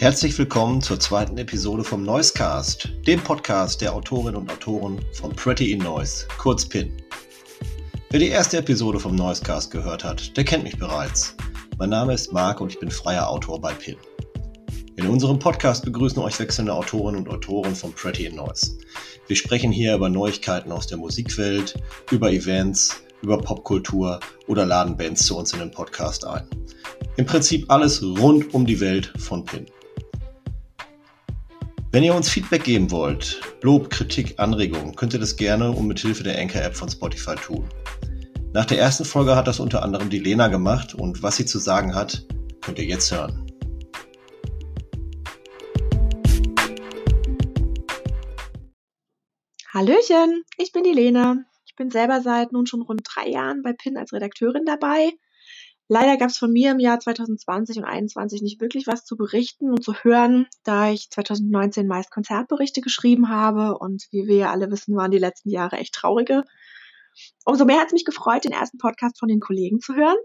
Herzlich willkommen zur zweiten Episode vom Noisecast, dem Podcast der Autorinnen und Autoren von Pretty in Noise, kurz PIN. Wer die erste Episode vom Noisecast gehört hat, der kennt mich bereits. Mein Name ist Marc und ich bin freier Autor bei PIN. In unserem Podcast begrüßen euch wechselnde Autorinnen und Autoren von Pretty in Noise. Wir sprechen hier über Neuigkeiten aus der Musikwelt, über Events, über Popkultur oder laden Bands zu uns in den Podcast ein. Im Prinzip alles rund um die Welt von PIN. Wenn ihr uns Feedback geben wollt, Lob, Kritik, Anregungen, könnt ihr das gerne und mit Hilfe der Anchor-App von Spotify tun. Nach der ersten Folge hat das unter anderem die Lena gemacht und was sie zu sagen hat, könnt ihr jetzt hören. Hallöchen, ich bin die Lena. Ich bin selber seit nun schon rund drei Jahren bei PIN als Redakteurin dabei Leider gab es von mir im Jahr 2020 und 2021 nicht wirklich was zu berichten und zu hören, da ich 2019 meist Konzertberichte geschrieben habe und wie wir ja alle wissen, waren die letzten Jahre echt traurige. Umso mehr hat es mich gefreut, den ersten Podcast von den Kollegen zu hören.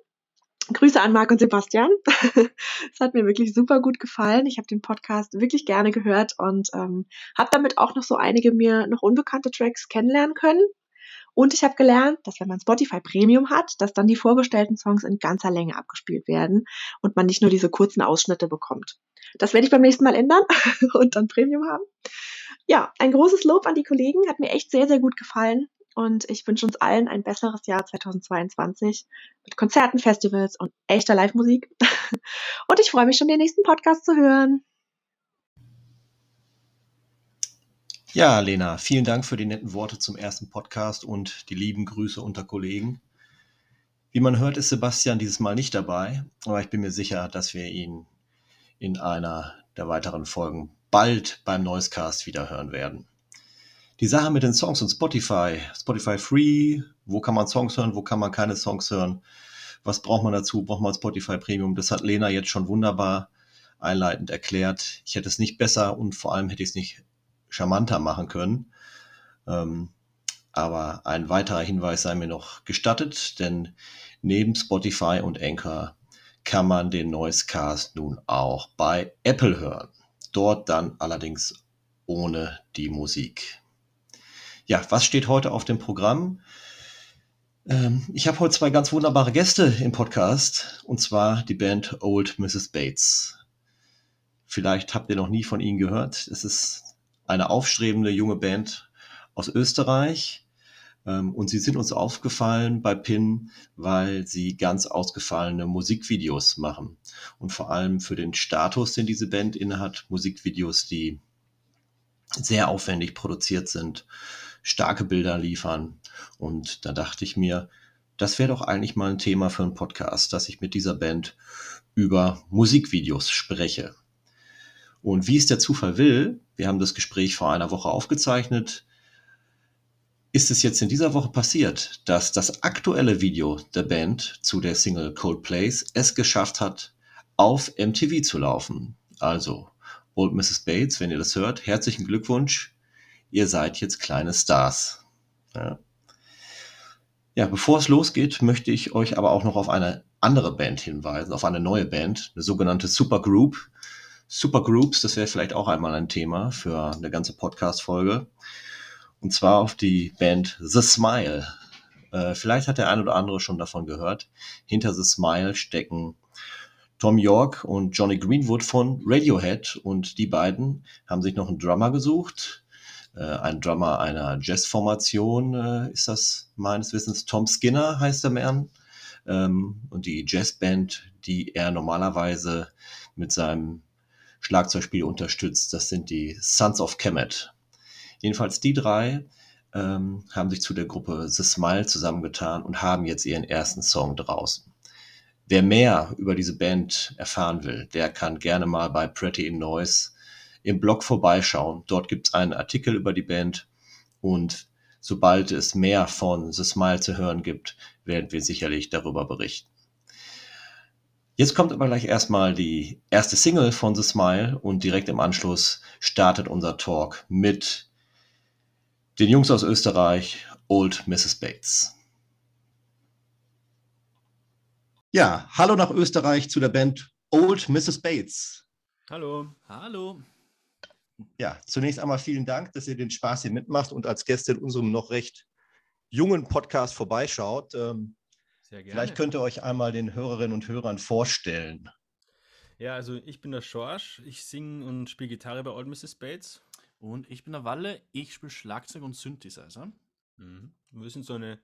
Grüße an Marc und Sebastian. Es hat mir wirklich super gut gefallen. Ich habe den Podcast wirklich gerne gehört und ähm, habe damit auch noch so einige mir noch unbekannte Tracks kennenlernen können. Und ich habe gelernt, dass wenn man Spotify Premium hat, dass dann die vorgestellten Songs in ganzer Länge abgespielt werden und man nicht nur diese kurzen Ausschnitte bekommt. Das werde ich beim nächsten Mal ändern und dann Premium haben. Ja, ein großes Lob an die Kollegen, hat mir echt sehr, sehr gut gefallen. Und ich wünsche uns allen ein besseres Jahr 2022 mit Konzerten, Festivals und echter Live-Musik. Und ich freue mich schon, den nächsten Podcast zu hören. Ja, Lena, vielen Dank für die netten Worte zum ersten Podcast und die lieben Grüße unter Kollegen. Wie man hört, ist Sebastian dieses Mal nicht dabei, aber ich bin mir sicher, dass wir ihn in einer der weiteren Folgen bald beim Noisecast wieder hören werden. Die Sache mit den Songs und Spotify, Spotify Free, wo kann man Songs hören, wo kann man keine Songs hören, was braucht man dazu, braucht man Spotify Premium, das hat Lena jetzt schon wunderbar einleitend erklärt. Ich hätte es nicht besser und vor allem hätte ich es nicht charmanter machen können. Ähm, aber ein weiterer Hinweis sei mir noch gestattet, denn neben Spotify und Anchor kann man den Noisecast nun auch bei Apple hören. Dort dann allerdings ohne die Musik. Ja, was steht heute auf dem Programm? Ähm, ich habe heute zwei ganz wunderbare Gäste im Podcast, und zwar die Band Old Mrs. Bates. Vielleicht habt ihr noch nie von ihnen gehört. Es ist eine aufstrebende junge Band aus Österreich. Ähm, und sie sind uns aufgefallen bei PIN, weil sie ganz ausgefallene Musikvideos machen. Und vor allem für den Status, den diese Band innehat, Musikvideos, die sehr aufwendig produziert sind, starke Bilder liefern. Und da dachte ich mir, das wäre doch eigentlich mal ein Thema für einen Podcast, dass ich mit dieser Band über Musikvideos spreche. Und wie es der Zufall will, wir haben das Gespräch vor einer Woche aufgezeichnet, ist es jetzt in dieser Woche passiert, dass das aktuelle Video der Band zu der Single Coldplays es geschafft hat, auf MTV zu laufen. Also, Old Mrs. Bates, wenn ihr das hört, herzlichen Glückwunsch. Ihr seid jetzt kleine Stars. Ja. ja, bevor es losgeht, möchte ich euch aber auch noch auf eine andere Band hinweisen, auf eine neue Band, eine sogenannte Supergroup. Supergroups, das wäre vielleicht auch einmal ein Thema für eine ganze Podcast-Folge. Und zwar auf die Band The Smile. Äh, vielleicht hat der ein oder andere schon davon gehört. Hinter The Smile stecken Tom York und Johnny Greenwood von Radiohead und die beiden haben sich noch einen Drummer gesucht. Äh, ein Drummer einer Jazzformation äh, ist das meines Wissens. Tom Skinner heißt der Mann. Ähm, und die Jazzband, die er normalerweise mit seinem Schlagzeugspiel unterstützt. Das sind die Sons of Kemet. Jedenfalls die drei ähm, haben sich zu der Gruppe The Smile zusammengetan und haben jetzt ihren ersten Song draußen. Wer mehr über diese Band erfahren will, der kann gerne mal bei Pretty in Noise im Blog vorbeischauen. Dort gibt es einen Artikel über die Band und sobald es mehr von The Smile zu hören gibt, werden wir sicherlich darüber berichten. Jetzt kommt aber gleich erstmal die erste Single von The Smile und direkt im Anschluss startet unser Talk mit den Jungs aus Österreich, Old Mrs. Bates. Ja, hallo nach Österreich zu der Band Old Mrs. Bates. Hallo. Hallo. Ja, zunächst einmal vielen Dank, dass ihr den Spaß hier mitmacht und als Gäste in unserem noch recht jungen Podcast vorbeischaut. Ähm, Sehr gerne. Vielleicht könnt ihr euch einmal den Hörerinnen und Hörern vorstellen. Ja, also ich bin der Schorsch, ich singe und spiele Gitarre bei Old Mrs. Bates. Und ich bin der Walle, ich spiele Schlagzeug und Synthesizer. Mhm. Wir sind so eine,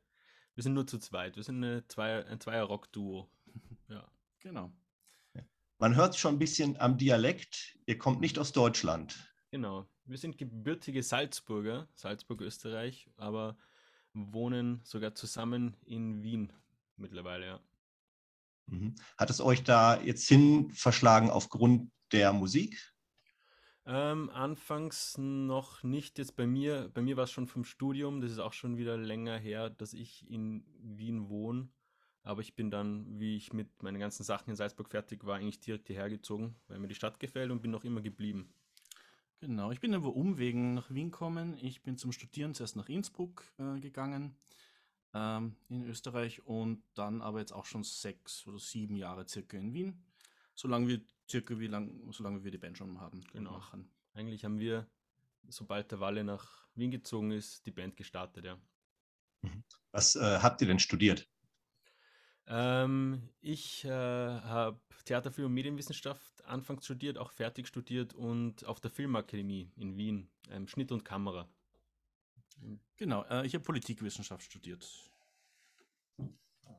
wir sind nur zu zweit, wir sind eine Zweier, ein Zweier-Rock-Duo. ja. Genau. Man hört schon ein bisschen am Dialekt, ihr kommt nicht aus Deutschland. Genau. Wir sind gebürtige Salzburger, Salzburg, Österreich, aber wohnen sogar zusammen in Wien mittlerweile, ja. Mhm. Hat es euch da jetzt hin verschlagen aufgrund der Musik? Ähm, anfangs noch nicht. Jetzt bei mir, bei mir war es schon vom Studium. Das ist auch schon wieder länger her, dass ich in Wien wohne. Aber ich bin dann, wie ich mit meinen ganzen Sachen in Salzburg fertig war, eigentlich direkt hierher gezogen, weil mir die Stadt gefällt und bin noch immer geblieben. Genau, ich bin über Umwegen nach Wien gekommen. Ich bin zum Studieren zuerst nach Innsbruck äh, gegangen ähm, in Österreich und dann aber jetzt auch schon sechs oder sieben Jahre circa in Wien. Solange wir circa wie lang, solange wir die Band schon haben. Genau. Machen. Eigentlich haben wir, sobald der Walle nach Wien gezogen ist, die Band gestartet, ja. Mhm. Was äh, habt ihr denn studiert? Ähm, ich äh, habe Theater, Film und Medienwissenschaft anfangs studiert, auch fertig studiert und auf der Filmakademie in Wien, ähm, Schnitt und Kamera. Genau, äh, ich habe Politikwissenschaft studiert.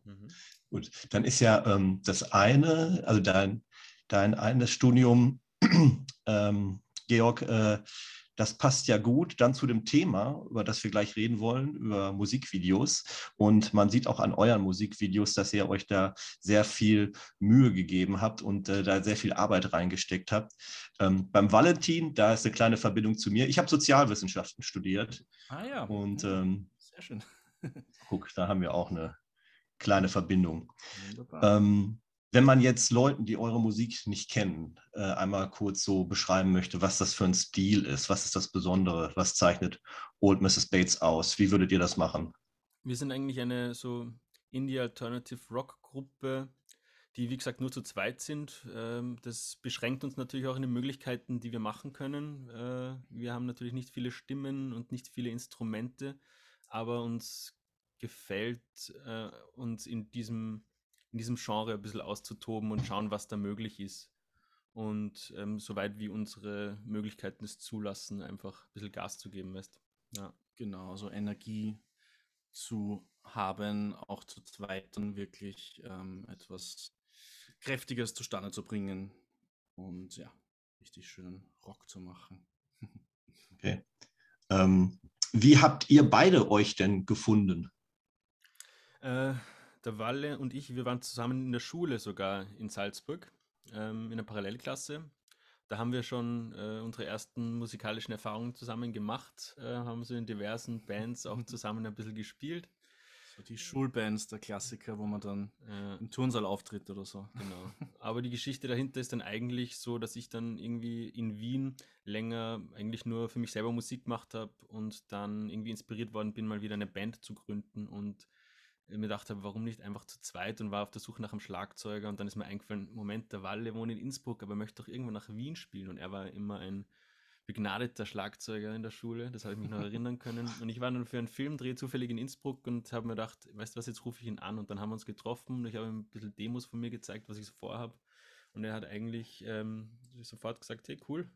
Mhm. Gut, dann ist ja ähm, das eine, also dein, dein eines Studium, ähm, Georg, äh, das passt ja gut dann zu dem Thema, über das wir gleich reden wollen, über Musikvideos. Und man sieht auch an euren Musikvideos, dass ihr euch da sehr viel Mühe gegeben habt und äh, da sehr viel Arbeit reingesteckt habt. Ähm, beim Valentin, da ist eine kleine Verbindung zu mir. Ich habe Sozialwissenschaften studiert. Ah ja. Und ähm, sehr schön. guck, da haben wir auch eine kleine Verbindung. Ähm, wenn man jetzt Leuten, die eure Musik nicht kennen, äh, einmal kurz so beschreiben möchte, was das für ein Stil ist, was ist das Besondere, was zeichnet Old Mrs. Bates aus, wie würdet ihr das machen? Wir sind eigentlich eine so Indie Alternative Rock Gruppe, die wie gesagt nur zu zweit sind. Ähm, das beschränkt uns natürlich auch in den Möglichkeiten, die wir machen können. Äh, wir haben natürlich nicht viele Stimmen und nicht viele Instrumente, aber uns gefällt äh, uns in diesem in diesem Genre ein bisschen auszutoben und schauen, was da möglich ist. Und ähm, soweit wie unsere Möglichkeiten es zulassen, einfach ein bisschen Gas zu geben, weißt Ja, genau, also Energie zu haben, auch zu zweit dann wirklich ähm, etwas Kräftiges zustande zu bringen und ja, richtig schönen Rock zu machen. okay. Ähm, wie habt ihr beide euch denn gefunden? Äh, der Walle und ich, wir waren zusammen in der Schule sogar in Salzburg, ähm, in der Parallelklasse. Da haben wir schon äh, unsere ersten musikalischen Erfahrungen zusammen gemacht, äh, haben so in diversen Bands auch zusammen ein bisschen gespielt. So die Schulbands, der Klassiker, wo man dann äh, im Turnsaal auftritt oder so. Genau. Aber die Geschichte dahinter ist dann eigentlich so, dass ich dann irgendwie in Wien länger eigentlich nur für mich selber Musik gemacht habe und dann irgendwie inspiriert worden bin, mal wieder eine Band zu gründen und mir gedacht habe, warum nicht einfach zu zweit und war auf der Suche nach einem Schlagzeuger und dann ist mir eingefallen, Moment, der Walle wohnt in Innsbruck, aber möchte doch irgendwann nach Wien spielen und er war immer ein begnadeter Schlagzeuger in der Schule, das habe ich mich noch erinnern können. Und ich war dann für einen Filmdreh zufällig in Innsbruck und habe mir gedacht, weißt du was, jetzt rufe ich ihn an und dann haben wir uns getroffen und ich habe ihm ein bisschen Demos von mir gezeigt, was ich so vorhabe und er hat eigentlich ähm, sofort gesagt, hey cool,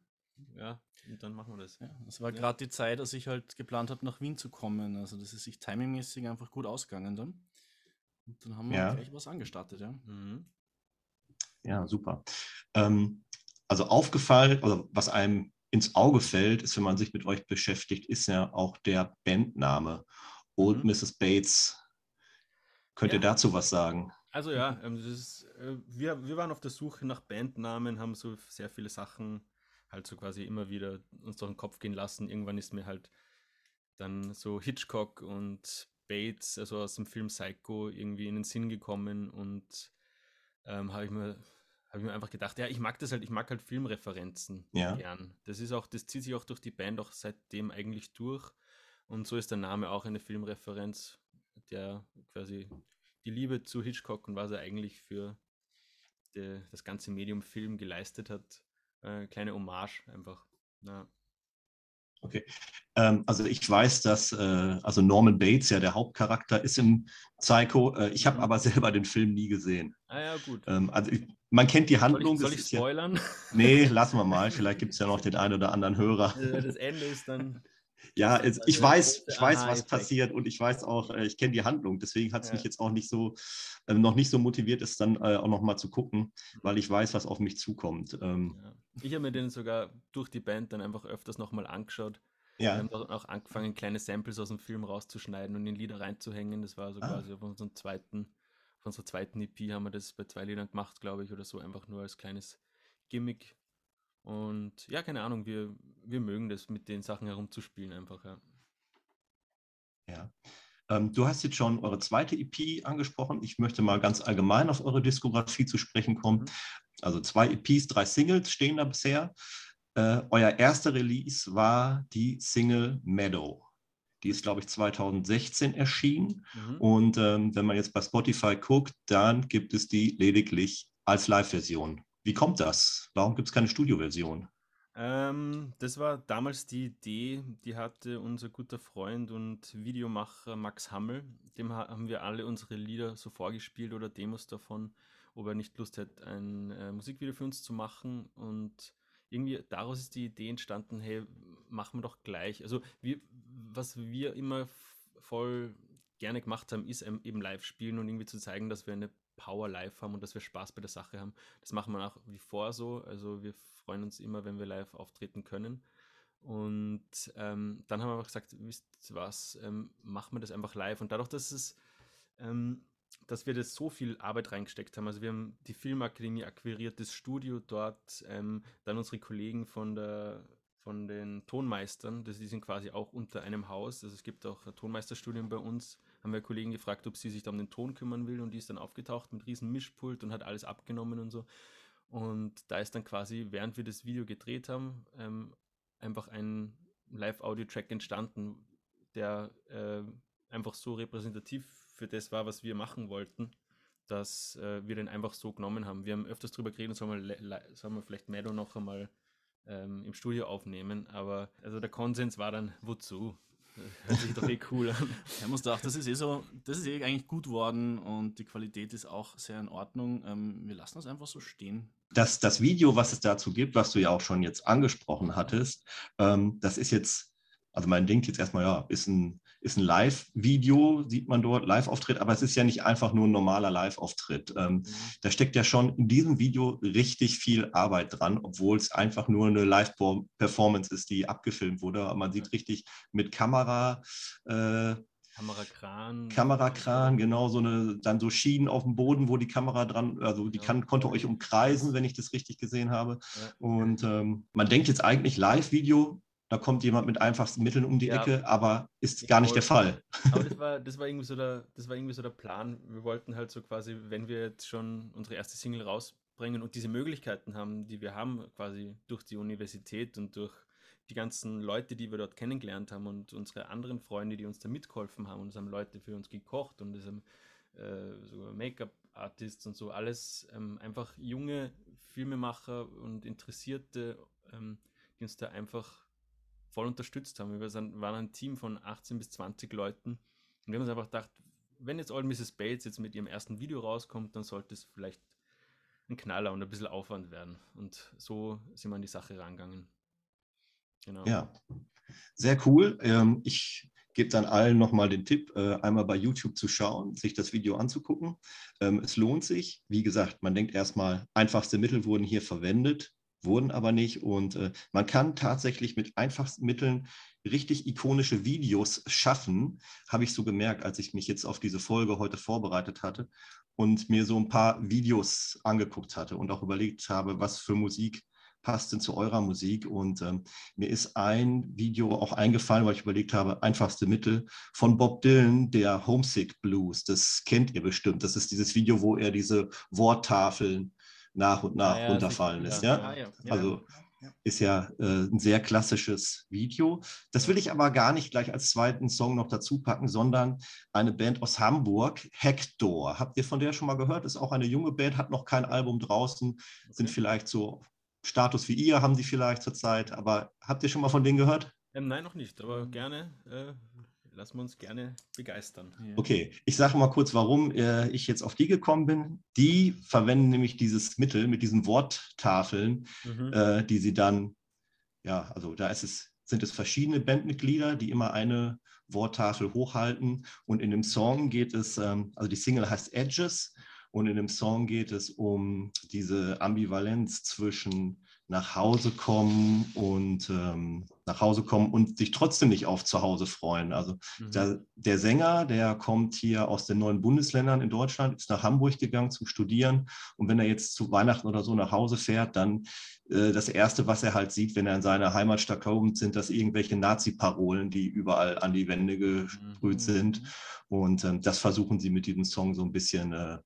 ja, und dann machen wir das. Ja, das war ja. gerade die Zeit, als ich halt geplant habe, nach Wien zu kommen. Also das ist sich timingmäßig einfach gut ausgegangen dann. Und dann haben wir ja. gleich was angestartet, ja. Mhm. Ja, super. Ähm, also aufgefallen, also was einem ins Auge fällt, ist, wenn man sich mit euch beschäftigt, ist ja auch der Bandname Old mhm. Mrs. Bates. Könnt ja. ihr dazu was sagen? Also ja, ähm, ist, äh, wir, wir waren auf der Suche nach Bandnamen, haben so sehr viele Sachen halt so quasi immer wieder uns durch den Kopf gehen lassen. Irgendwann ist mir halt dann so Hitchcock und Bates, also aus dem Film Psycho, irgendwie in den Sinn gekommen und ähm, habe ich mir habe ich mir einfach gedacht, ja, ich mag das halt, ich mag halt Filmreferenzen ja. gern. Das ist auch, das zieht sich auch durch die Band auch seitdem eigentlich durch. Und so ist der Name auch eine Filmreferenz, der quasi die Liebe zu Hitchcock und was er eigentlich für die, das ganze Medium Film geleistet hat, äh, kleine Hommage einfach. Ja. Okay. Ähm, also ich weiß, dass äh, also Norman Bates ja der Hauptcharakter ist im Psycho. Äh, ich habe mhm. aber selber den Film nie gesehen. Ah ja, gut. Ähm, also ich, man kennt die Handlung. Soll ich, soll ich spoilern? Ja, nee, lassen wir mal. Vielleicht gibt es ja noch den einen oder anderen Hörer. Das Ende ist dann ja, es, ich weiß, ich weiß, was passiert und ich weiß auch, äh, ich kenne die Handlung. Deswegen hat es ja. mich jetzt auch nicht so, äh, noch nicht so motiviert, es dann äh, auch noch mal zu gucken, weil ich weiß, was auf mich zukommt. Ähm, ja. Ich habe mir den sogar durch die Band dann einfach öfters noch mal angeschaut. Ja. Wir haben auch angefangen, kleine Samples aus dem Film rauszuschneiden und in Lieder reinzuhängen. Das war so ah. quasi auf unserem zweiten, auf unserer zweiten EP haben wir das bei zwei Liedern gemacht, glaube ich, oder so, einfach nur als kleines Gimmick. Und ja, keine Ahnung, wir, wir mögen das, mit den Sachen herumzuspielen einfach, ja. Ja. Ähm, du hast jetzt schon eure zweite EP angesprochen. Ich möchte mal ganz allgemein auf eure Diskografie zu sprechen kommen. Mhm. Also zwei EPs, drei Singles stehen da bisher. Äh, euer erster Release war die Single Meadow. Die ist, glaube ich, 2016 erschienen. Mhm. Und ähm, wenn man jetzt bei Spotify guckt, dann gibt es die lediglich als Live-Version. Wie kommt das? Warum gibt es keine Studioversion? Ähm, das war damals die Idee, die hatte unser guter Freund und Videomacher Max Hammel. Dem haben wir alle unsere Lieder so vorgespielt oder Demos davon, ob er nicht Lust hätte, ein äh, Musikvideo für uns zu machen. Und irgendwie daraus ist die Idee entstanden, hey, machen wir doch gleich. Also wir, was wir immer voll gerne gemacht haben, ist eben live spielen und irgendwie zu zeigen, dass wir eine Power live haben und dass wir Spaß bei der Sache haben. Das machen wir nach wie vor so. Also wir freuen uns immer, wenn wir live auftreten können. Und ähm, dann haben wir einfach gesagt, wisst ihr was, ähm, machen wir das einfach live. Und dadurch, dass es, ähm, dass wir das so viel Arbeit reingesteckt haben, also wir haben die Filmakademie akquiriert, das Studio dort, ähm, dann unsere Kollegen von der von den Tonmeistern, das, die sind quasi auch unter einem Haus. Also es gibt auch Tonmeisterstudien bei uns haben wir Kollegen gefragt, ob sie sich da um den Ton kümmern will und die ist dann aufgetaucht mit riesen Mischpult und hat alles abgenommen und so. Und da ist dann quasi, während wir das Video gedreht haben, ähm, einfach ein Live-Audio-Track entstanden, der äh, einfach so repräsentativ für das war, was wir machen wollten, dass äh, wir den einfach so genommen haben. Wir haben öfters drüber geredet, sollen wir, sollen wir vielleicht Meadow noch einmal ähm, im Studio aufnehmen, aber also der Konsens war dann, wozu? Hört sich doch eh cool an. Ja, muss doch, das ist eh so, das ist eh eigentlich gut worden und die Qualität ist auch sehr in Ordnung. Ähm, wir lassen das einfach so stehen. Das, das Video, was es dazu gibt, was du ja auch schon jetzt angesprochen hattest, ähm, das ist jetzt, also man denkt jetzt erstmal, ja, ist ein ist ein Live-Video, sieht man dort, Live-Auftritt, aber es ist ja nicht einfach nur ein normaler Live-Auftritt. Ähm, mhm. Da steckt ja schon in diesem Video richtig viel Arbeit dran, obwohl es einfach nur eine Live-Performance ist, die abgefilmt wurde. Man sieht richtig mit Kamera. Äh, Kamerakran. Kamerakran, genau, so eine, dann so Schienen auf dem Boden, wo die Kamera dran, also die ja. kann, konnte euch umkreisen, wenn ich das richtig gesehen habe. Ja. Und ähm, man denkt jetzt eigentlich Live-Video, da kommt jemand mit einfachsten Mitteln um die ja. Ecke, aber ist gar nicht der Fall. Aber das war, das, war irgendwie so der, das war irgendwie so der Plan. Wir wollten halt so quasi, wenn wir jetzt schon unsere erste Single rausbringen und diese Möglichkeiten haben, die wir haben, quasi durch die Universität und durch die ganzen Leute, die wir dort kennengelernt haben und unsere anderen Freunde, die uns da mitgeholfen haben und es haben Leute für uns gekocht und es haben äh, so Make-up-Artists und so, alles ähm, einfach junge Filmemacher und Interessierte, ähm, die uns da einfach voll unterstützt haben. Wir waren ein Team von 18 bis 20 Leuten und wir haben uns einfach gedacht, wenn jetzt Old Mrs. Bates jetzt mit ihrem ersten Video rauskommt, dann sollte es vielleicht ein Knaller und ein bisschen Aufwand werden. Und so sind wir an die Sache rangegangen. Genau. Ja, sehr cool. Ähm, ich gebe dann allen nochmal den Tipp, äh, einmal bei YouTube zu schauen, sich das Video anzugucken. Ähm, es lohnt sich. Wie gesagt, man denkt erstmal, einfachste Mittel wurden hier verwendet wurden aber nicht. Und äh, man kann tatsächlich mit einfachsten Mitteln richtig ikonische Videos schaffen, habe ich so gemerkt, als ich mich jetzt auf diese Folge heute vorbereitet hatte und mir so ein paar Videos angeguckt hatte und auch überlegt habe, was für Musik passt denn zu eurer Musik. Und ähm, mir ist ein Video auch eingefallen, weil ich überlegt habe, einfachste Mittel von Bob Dylan, der Homesick Blues. Das kennt ihr bestimmt. Das ist dieses Video, wo er diese Worttafeln nach und nach ja, runterfallen lässt. Ja? ja? Also ist ja äh, ein sehr klassisches Video. Das will ich aber gar nicht gleich als zweiten Song noch dazu packen, sondern eine Band aus Hamburg, Hector. Habt ihr von der schon mal gehört? Ist auch eine junge Band, hat noch kein Album draußen, sind vielleicht so Status wie ihr haben die vielleicht zurzeit, aber habt ihr schon mal von denen gehört? Ähm, nein, noch nicht, aber gerne, äh, lassen wir uns gerne begeistern. Okay, ich sage mal kurz, warum äh, ich jetzt auf die gekommen bin. Die verwenden nämlich dieses Mittel mit diesen Worttafeln, mhm. äh, die sie dann, ja, also da ist es, sind es verschiedene Bandmitglieder, die immer eine Worttafel hochhalten. Und in dem Song geht es, ähm, also die Single heißt Edges und in dem Song geht es um diese Ambivalenz zwischen nach Hause kommen und ähm, nach Hause kommen und sich trotzdem nicht auf zu Hause freuen. Also mhm. der, der, Sänger, der kommt hier aus den neuen Bundesländern in Deutschland, ist nach Hamburg gegangen zum Studieren und wenn er jetzt zu Weihnachten oder so nach Hause fährt, dann äh, das Erste, was er halt sieht, wenn er in seiner Heimatstadt kommt, sind das irgendwelche Nazi-Parolen, die überall an die Wände gesprüht mhm. sind und ähm, das versuchen sie mit diesem Song so ein bisschen äh,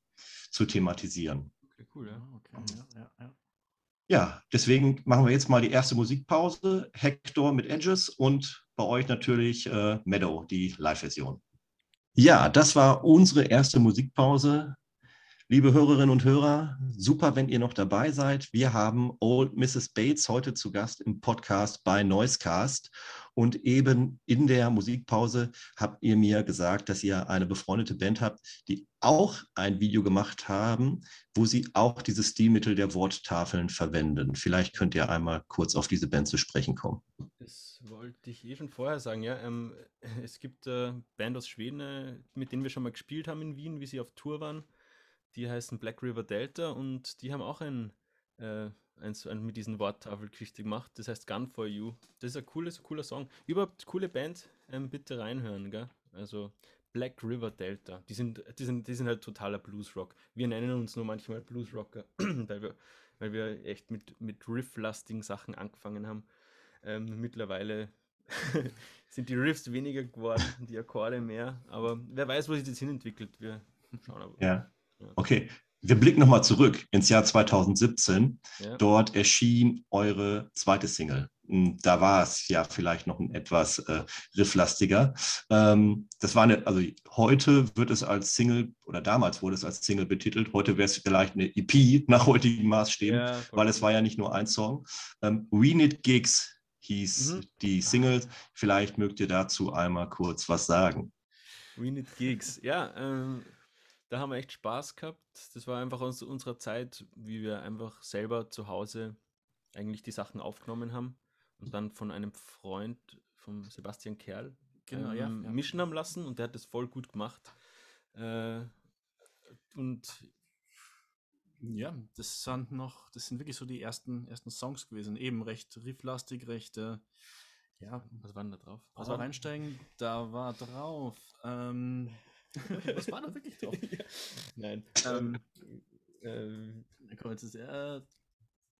zu thematisieren. Okay, cool, ja. Okay, ja, ja, ja. Ja, deswegen machen wir jetzt mal die erste Musikpause. Hector mit Edges und bei euch natürlich äh, Meadow, die Live-Version. Ja, das war unsere erste Musikpause. Liebe Hörerinnen und Hörer, super, wenn ihr noch dabei seid. Wir haben Old Mrs. Bates heute zu Gast im Podcast bei Noisecast. Und eben in der Musikpause habt ihr mir gesagt, dass ihr eine befreundete Band habt, die auch ein Video gemacht haben, wo sie auch dieses Stilmittel der Worttafeln verwenden. Vielleicht könnt ihr einmal kurz auf diese Band zu sprechen kommen. Das wollte ich eh schon vorher sagen, ja. Ähm, es gibt eine äh, Band aus Schweden, äh, mit denen wir schon mal gespielt haben in Wien, wie sie auf Tour waren. Die heißen Black River Delta und die haben auch ein äh, eins, ein, mit diesen Worttafelgeschichte gemacht. Das heißt Gun for You. Das ist ein cooles, cooler Song. Überhaupt coole Band. Ähm, bitte reinhören, gell? Also Black River Delta. Die sind, die sind, die sind halt totaler Bluesrock. Wir nennen uns nur manchmal Bluesrocker, weil wir, weil wir echt mit, mit Riff-lastigen Sachen angefangen haben. Ähm, mittlerweile sind die Riffs weniger geworden, die Akkorde mehr. Aber wer weiß, wo sich das hinentwickelt. Wir schauen aber. Ja. Okay, wir blicken nochmal zurück ins Jahr 2017. Ja. Dort erschien eure zweite Single. Hm, da war es ja vielleicht noch ein etwas äh, rifflastiger. Ähm, das war eine, also heute wird es als Single oder damals wurde es als Single betitelt. Heute wäre es vielleicht eine EP nach heutigen Maßstäben, ja, weil es war ja nicht nur ein Song. Ähm, We Need Gigs hieß mhm. die Single. Vielleicht mögt ihr dazu einmal kurz was sagen. We Need Gigs, ja. Ähm da haben wir echt Spaß gehabt. Das war einfach aus unserer Zeit, wie wir einfach selber zu Hause eigentlich die Sachen aufgenommen haben und dann von einem Freund, vom Sebastian Kerl, genau, ähm, ja, ja. mischen haben lassen und der hat das voll gut gemacht. Äh, und ja, das sind noch, das sind wirklich so die ersten, ersten Songs gewesen. Eben recht rifflastig, recht, äh, ja, was war denn da drauf? Was war reinsteigen? Da war drauf, ähm, Was war da wirklich drauf? ja. Nein. Ähm, ähm, jetzt äh,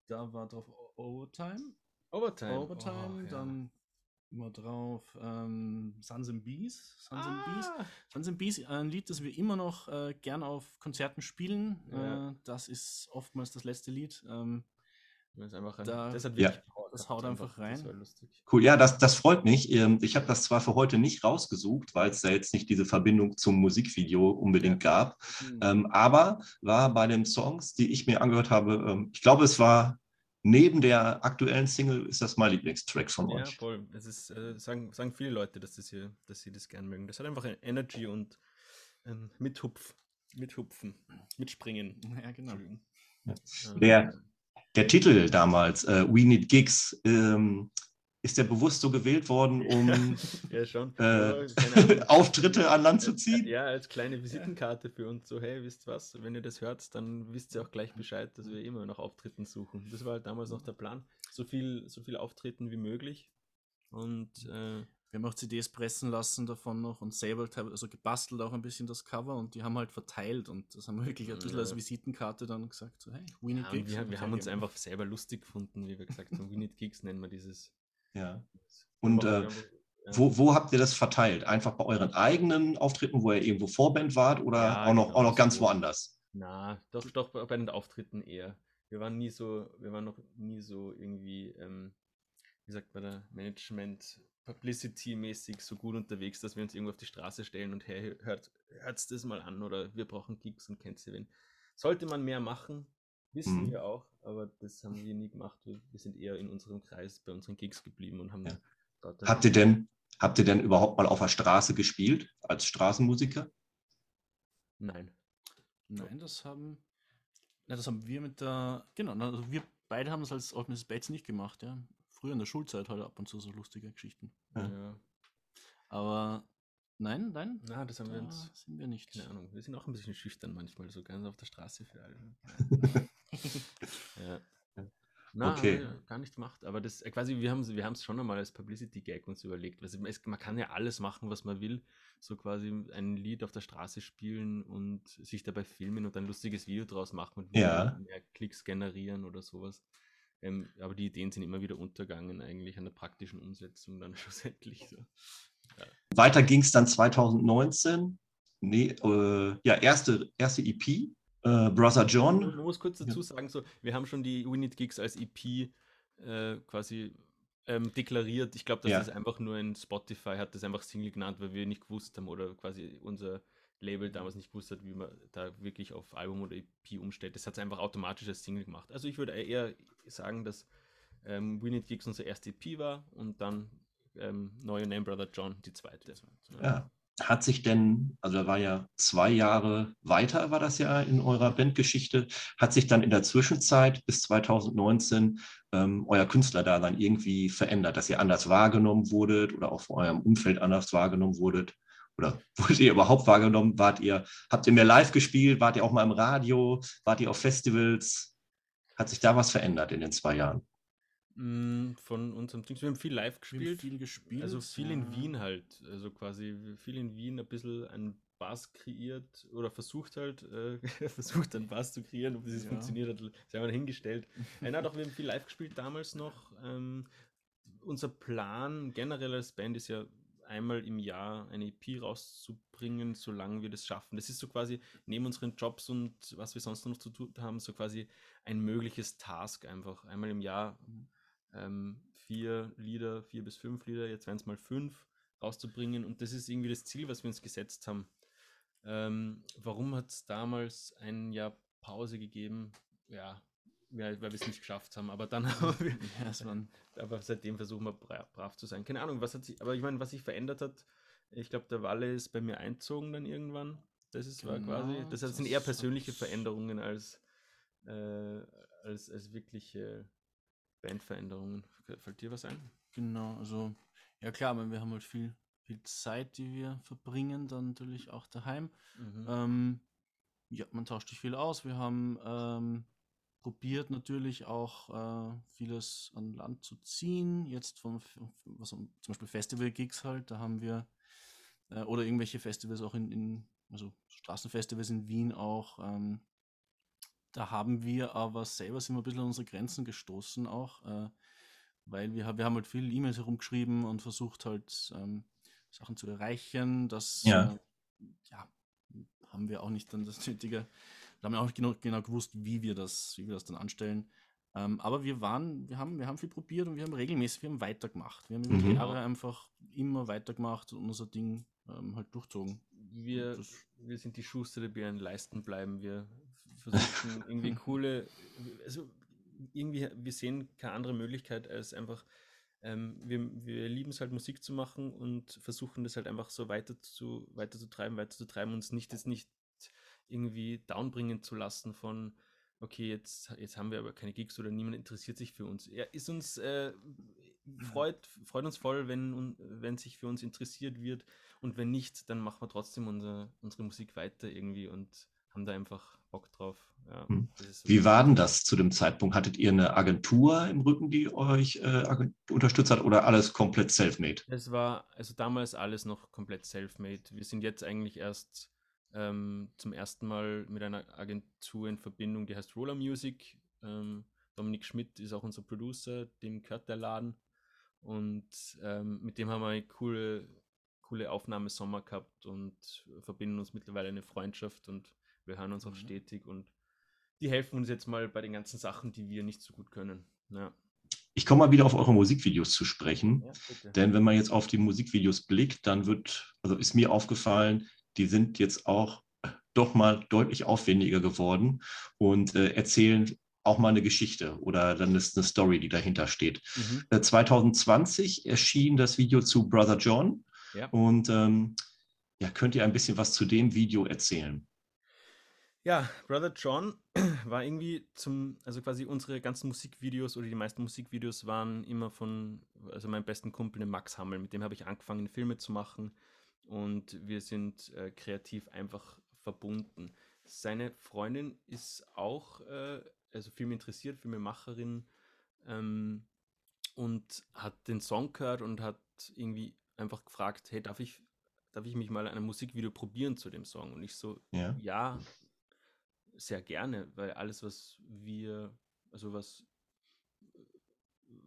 da war drauf Overtime. Overtime. Overtime, oh, dann immer drauf ähm, Sons and Bees. Sons ah. and Bees. Sons and Bees, ein Lied, das wir immer noch äh, gern auf Konzerten spielen. Ja. Äh, das ist oftmals das letzte Lied. Ähm, ein, da, das, ja. das haut einfach rein. Cool, ja, das, das freut mich. Ähm, ich habe das zwar für heute nicht rausgesucht, weil es da jetzt nicht diese Verbindung zum Musikvideo unbedingt ja. gab, mhm. aber war bei den Songs, die ich mir angehört habe, ähm, ich glaube, es war neben der aktuellen Single ist das mein Lieblingstrack von euch. Ja, voll. Es ist, äh, sagen, sagen viele Leute, dass, das hier, dass sie das gern mögen. Das hat einfach Energy und ähm, mithupf, mithupfen, mitspringen. Ja, genau. Ja. Der, der Titel damals, äh, We Need Gigs, ähm, ist der bewusst so gewählt worden, um ja, schon. Äh, Auftritte an Land zu ziehen? Ja, als kleine Visitenkarte für uns. So, hey, wisst was, wenn ihr das hört, dann wisst ihr auch gleich Bescheid, dass wir immer nach Auftritten suchen. Das war halt damals noch der Plan. So viel, so viel Auftritten wie möglich. Und äh, wir haben auch CDs pressen lassen davon noch und selber also gebastelt auch ein bisschen das Cover und die haben halt verteilt und das haben wir wirklich ein bisschen ja. als Visitenkarte dann gesagt, so hey, We Need ja, Gigs. Wir, wir haben uns einfach selber lustig gefunden, wie wir gesagt haben, We Need Gigs nennen wir dieses. Ja. Und äh, wo, wo habt ihr das verteilt? Einfach bei euren eigenen Auftritten, wo ihr irgendwo Vorband wart oder ja, auch, noch, genau, auch noch ganz so. woanders? Na, doch, doch bei den Auftritten eher. Wir waren nie so, wir waren noch nie so irgendwie, ähm, wie sagt man da, Management Publicity-mäßig so gut unterwegs, dass wir uns irgendwo auf die Straße stellen und hey, hört, hört's das mal an oder wir brauchen Gigs und kennt sie wen. Sollte man mehr machen, Wissen mhm. wir auch, aber das haben wir nie gemacht. Wir, wir, sind eher in unserem Kreis bei unseren Gigs geblieben und haben ja. dort. Habt ihr denn, habt ihr denn überhaupt mal auf der Straße gespielt als Straßenmusiker? Nein. Nein, das haben, ja, das haben wir mit der, genau, also wir beide haben es als Mrs. Bates nicht gemacht, ja. Früher in der Schulzeit halt ab und zu so lustige Geschichten. Ja. Aber nein, nein. Na, das haben da wir uns. Sind wir nicht. Keine Ahnung. Wir sind auch ein bisschen schüchtern manchmal, so ganz auf der Straße für alle. ja. Na, okay. gar nichts gemacht. Aber das äh, quasi, wir haben wir es schon einmal als Publicity-Gag uns überlegt. Also es, man kann ja alles machen, was man will. So quasi ein Lied auf der Straße spielen und sich dabei filmen und ein lustiges Video draus machen und ja. mehr Klicks generieren oder sowas. Ähm, aber die Ideen sind immer wieder untergangen, eigentlich an der praktischen Umsetzung dann schlussendlich. So. Ja. Weiter ging es dann 2019. Nee, äh, ja, erste, erste EP, äh, Brother John. Man muss kurz dazu sagen, so, wir haben schon die Winit Gigs als EP äh, quasi ähm, deklariert. Ich glaube, dass ja. das einfach nur in Spotify hat das einfach Single genannt, weil wir nicht gewusst haben oder quasi unser Label damals nicht gewusst hat, wie man da wirklich auf Album oder EP umstellt. Das hat es einfach automatisch als Single gemacht. Also ich würde eher sagen, dass ähm, We Need Gigs unser erste EP war und dann ähm, Neue Name Brother John die zweite. Ja. ja. Hat sich denn, also da war ja zwei Jahre weiter, war das ja in eurer Bandgeschichte, hat sich dann in der Zwischenzeit bis 2019 ähm, euer Künstler da dann irgendwie verändert, dass ihr anders wahrgenommen wurdet oder auch von eurem Umfeld anders wahrgenommen wurdet? Oder wurdet ihr überhaupt wahrgenommen? Wart ihr, habt ihr mehr live gespielt? Wart ihr auch mal im Radio? Wart ihr auf Festivals? Hat sich da was verändert in den zwei Jahren? Mm, von unserem Team. Wir haben viel live gespielt. Viel gespielt. Also viel ja. in Wien halt. Also quasi viel in Wien ein bisschen ein Bass kreiert oder versucht halt, äh, versucht einen Bass zu kreieren. Ob das ja. funktioniert hat, sei mal hingestellt. Nein, doch, wir haben viel live gespielt damals noch. Ähm, unser Plan generell als Band ist ja einmal im Jahr eine EP rauszubringen, solange wir das schaffen. Das ist so quasi neben unseren Jobs und was wir sonst noch zu tun haben, so quasi ein mögliches Task einfach. Einmal im Jahr ähm, vier Lieder, vier bis fünf Lieder, jetzt werden es mal fünf rauszubringen und das ist irgendwie das Ziel, was wir uns gesetzt haben. Ähm, warum hat es damals ein Jahr Pause gegeben? Ja, weil, weil wir es nicht geschafft haben. Aber dann haben wir, ja, aber seitdem versuchen wir brav, brav, zu sein. Keine Ahnung, was hat sich, aber ich meine, was sich verändert hat, ich glaube, der Walle ist bei mir einzogen dann irgendwann. Das ist genau, war quasi, das, das sind eher persönliche Veränderungen als, äh, als, als wirkliche Bandveränderungen. Fällt dir was ein? Genau, also ja klar, aber wir haben halt viel, viel Zeit, die wir verbringen, dann natürlich auch daheim. Mhm. Ähm, ja, man tauscht sich viel aus. Wir haben ähm, probiert natürlich auch äh, vieles an Land zu ziehen. Jetzt vom, was, zum Beispiel Festival-Gigs halt, da haben wir, äh, oder irgendwelche Festivals auch in, in, also Straßenfestivals in Wien auch. Ähm, da haben wir aber selber sind wir ein bisschen an unsere Grenzen gestoßen auch, äh, weil wir, wir haben halt viele E-Mails herumgeschrieben und versucht halt ähm, Sachen zu erreichen. Das ja. Äh, ja, haben wir auch nicht dann das nötige wir haben ja auch genau, genau gewusst, wie wir das, wie wir das dann anstellen. Ähm, aber wir waren, wir haben, wir haben viel probiert und wir haben regelmäßig, wir haben weitergemacht. Wir haben über die mhm. Jahre einfach immer weitergemacht und unser Ding ähm, halt durchzogen. Wir, wir sind die Schuster, die wir an Leisten bleiben. Wir versuchen irgendwie coole, also irgendwie, wir sehen keine andere Möglichkeit als einfach, ähm, wir, wir lieben es halt Musik zu machen und versuchen das halt einfach so weiter zu, weiter zu treiben, weiter zu treiben, uns nicht jetzt nicht irgendwie downbringen zu lassen von, okay, jetzt, jetzt haben wir aber keine Gigs oder niemand interessiert sich für uns. Er ist uns, äh, freut, freut uns voll, wenn, wenn sich für uns interessiert wird und wenn nicht, dann machen wir trotzdem unsere, unsere Musik weiter irgendwie und haben da einfach Bock drauf. Ja, hm. so Wie war denn das zu dem Zeitpunkt? Hattet ihr eine Agentur im Rücken, die euch äh, unterstützt hat oder alles komplett self-made? Es war also damals alles noch komplett self-made. Wir sind jetzt eigentlich erst ähm, zum ersten Mal mit einer Agentur in Verbindung, die heißt Roller Music. Ähm, Dominik Schmidt ist auch unser Producer, dem gehört der Laden. Und ähm, mit dem haben wir eine coole, coole Aufnahmesommer gehabt und verbinden uns mittlerweile eine Freundschaft und wir hören uns mhm. auch stetig und die helfen uns jetzt mal bei den ganzen Sachen, die wir nicht so gut können. Ja. Ich komme mal wieder auf eure Musikvideos zu sprechen, ja, denn wenn man jetzt auf die Musikvideos blickt, dann wird, also ist mir aufgefallen, die sind jetzt auch doch mal deutlich aufwendiger geworden und äh, erzählen auch mal eine Geschichte oder dann ist eine Story, die dahinter steht. Mhm. Äh, 2020 erschien das Video zu Brother John. Ja. Und ähm, ja, könnt ihr ein bisschen was zu dem Video erzählen? Ja, Brother John war irgendwie zum, also quasi unsere ganzen Musikvideos oder die meisten Musikvideos waren immer von, also meinem besten Kumpel, dem Max Hammel, mit dem habe ich angefangen, Filme zu machen und wir sind äh, kreativ einfach verbunden. Seine Freundin ist auch, äh, also Film interessiert, Filmemacherin ähm, und hat den Song gehört und hat irgendwie einfach gefragt, hey, darf ich, darf ich mich mal an einem Musikvideo probieren zu dem Song? Und ich so, ja, ja sehr gerne, weil alles, was wir, also was,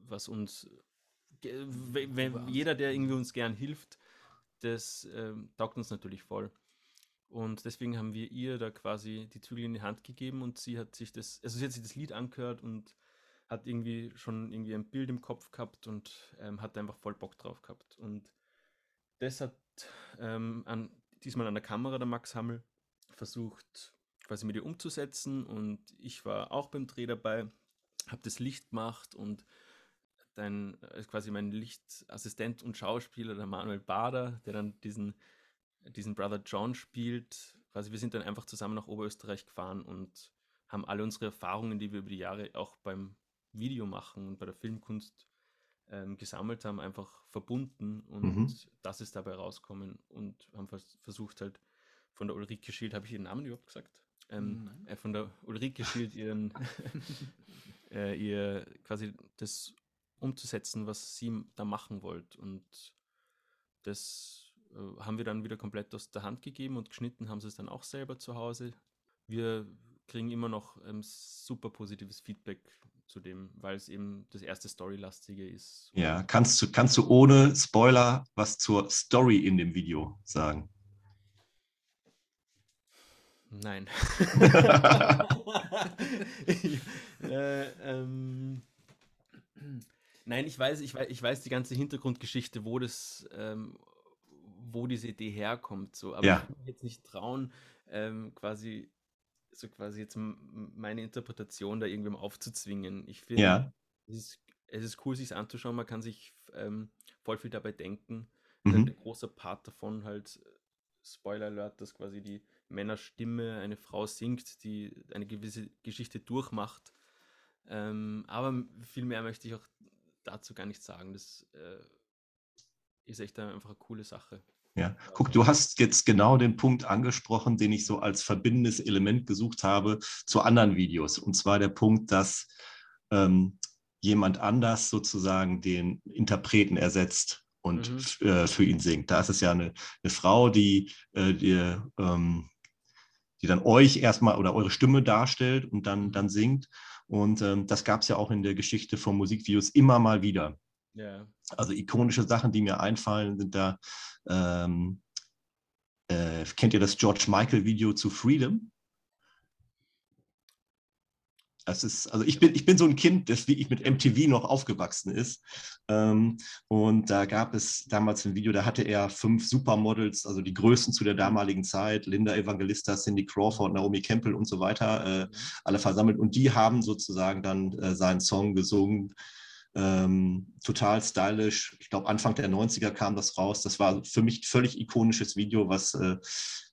was uns, wenn, jeder, der irgendwie uns gern hilft, das äh, taugt uns natürlich voll. Und deswegen haben wir ihr da quasi die Zügel in die Hand gegeben und sie hat sich das, also sie hat sich das Lied angehört und hat irgendwie schon irgendwie ein Bild im Kopf gehabt und ähm, hat einfach voll Bock drauf gehabt. Und das hat ähm, an, diesmal an der Kamera der Max Hammel versucht quasi mit ihr umzusetzen und ich war auch beim Dreh dabei, habe das Licht gemacht und dann äh, quasi mein Lichtassistent und Schauspieler, der Manuel Bader, der dann diesen, diesen Brother John spielt, quasi wir sind dann einfach zusammen nach Oberösterreich gefahren und haben alle unsere Erfahrungen, die wir über die Jahre auch beim Videomachen und bei der Filmkunst ähm, gesammelt haben, einfach verbunden und mhm. das ist dabei rauskommen und haben vers versucht halt von der Ulrike Schild, habe ich ihren Namen überhaupt gesagt? ähm, äh, von der Ulrike Schild ihren, äh, ihr quasi das umzusetzen, was sie da machen wollt. Und das äh, haben wir dann wieder komplett aus der Hand gegeben und geschnitten haben sie es dann auch selber zu Hause. Wir kriegen immer noch ähm, super positives Feedback zu dem, weil es eben das erste Storylastige ist. Ja, kannst du, kannst du ohne Spoiler was zur Story in dem Video sagen? Nein. äh, ähm, nein, ich weiß, ich weiß, ich weiß die ganze Hintergrundgeschichte, wo das, ähm, wo diese Idee herkommt, so, aber ja. ich kann mich jetzt nicht trauen, ähm, quasi, so quasi jetzt meine Interpretation da irgendwem aufzuzwingen. Ich finde, ja. es, ist, es ist cool, sich anzuschauen, man kann sich ähm, voll viel dabei denken. Mhm. Ein großer Part davon halt, Spoiler Alert, dass quasi die Männerstimme eine Frau singt, die eine gewisse Geschichte durchmacht. Ähm, aber viel mehr möchte ich auch dazu gar nicht sagen. Das äh, ist echt einfach eine coole Sache. Ja, guck, du hast jetzt genau den Punkt angesprochen, den ich so als verbindendes Element gesucht habe zu anderen Videos. Und zwar der Punkt, dass ähm, jemand anders sozusagen den Interpreten ersetzt und mhm. äh, für ihn singt. Da ist es ja eine, eine Frau, die, äh, die ähm, die dann euch erstmal oder eure Stimme darstellt und dann, dann singt. Und ähm, das gab es ja auch in der Geschichte von Musikvideos immer mal wieder. Yeah. Also ikonische Sachen, die mir einfallen, sind da, ähm, äh, kennt ihr das George Michael Video zu Freedom? Das ist, also ich bin, ich bin so ein Kind, das wie ich mit MTV noch aufgewachsen ist. Ähm, und da gab es damals ein Video, da hatte er fünf Supermodels, also die größten zu der damaligen Zeit, Linda Evangelista, Cindy Crawford, Naomi Campbell und so weiter, äh, mhm. alle versammelt. Und die haben sozusagen dann äh, seinen Song gesungen ähm, total stylisch. Ich glaube, Anfang der 90er kam das raus. Das war für mich völlig ikonisches Video, was äh,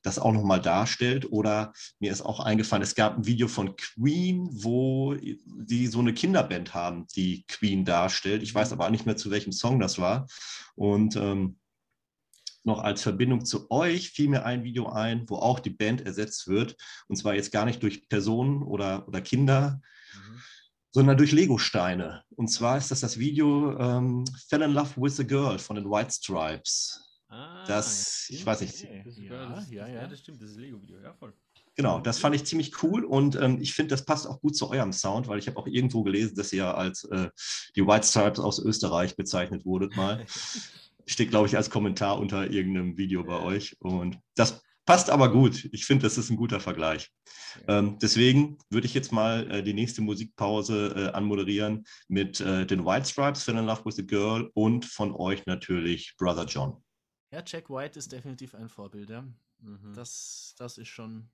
das auch nochmal darstellt. Oder mir ist auch eingefallen, es gab ein Video von Queen, wo die so eine Kinderband haben, die Queen darstellt. Ich weiß aber auch nicht mehr, zu welchem Song das war. Und ähm, noch als Verbindung zu euch fiel mir ein Video ein, wo auch die Band ersetzt wird. Und zwar jetzt gar nicht durch Personen oder, oder Kinder, sondern durch Lego-Steine. Und zwar ist das das Video ähm, Fell in Love with a Girl von den White Stripes. Ah, das, ich weiß nicht. Okay. Ja, ja, ja, das stimmt, das ist Lego-Video, ja, voll. Genau, das fand ich ziemlich cool und ähm, ich finde, das passt auch gut zu eurem Sound, weil ich habe auch irgendwo gelesen, dass ihr als äh, die White Stripes aus Österreich bezeichnet wurdet mal. Steht, glaube ich, als Kommentar unter irgendeinem Video bei euch und das Passt aber gut. Ich finde, das ist ein guter Vergleich. Ähm, deswegen würde ich jetzt mal äh, die nächste Musikpause äh, anmoderieren mit äh, den White Stripes, Fell in Love with a Girl und von euch natürlich Brother John. Ja, Jack White ist definitiv ein Vorbild. Ja. Mhm. Das, das ist schon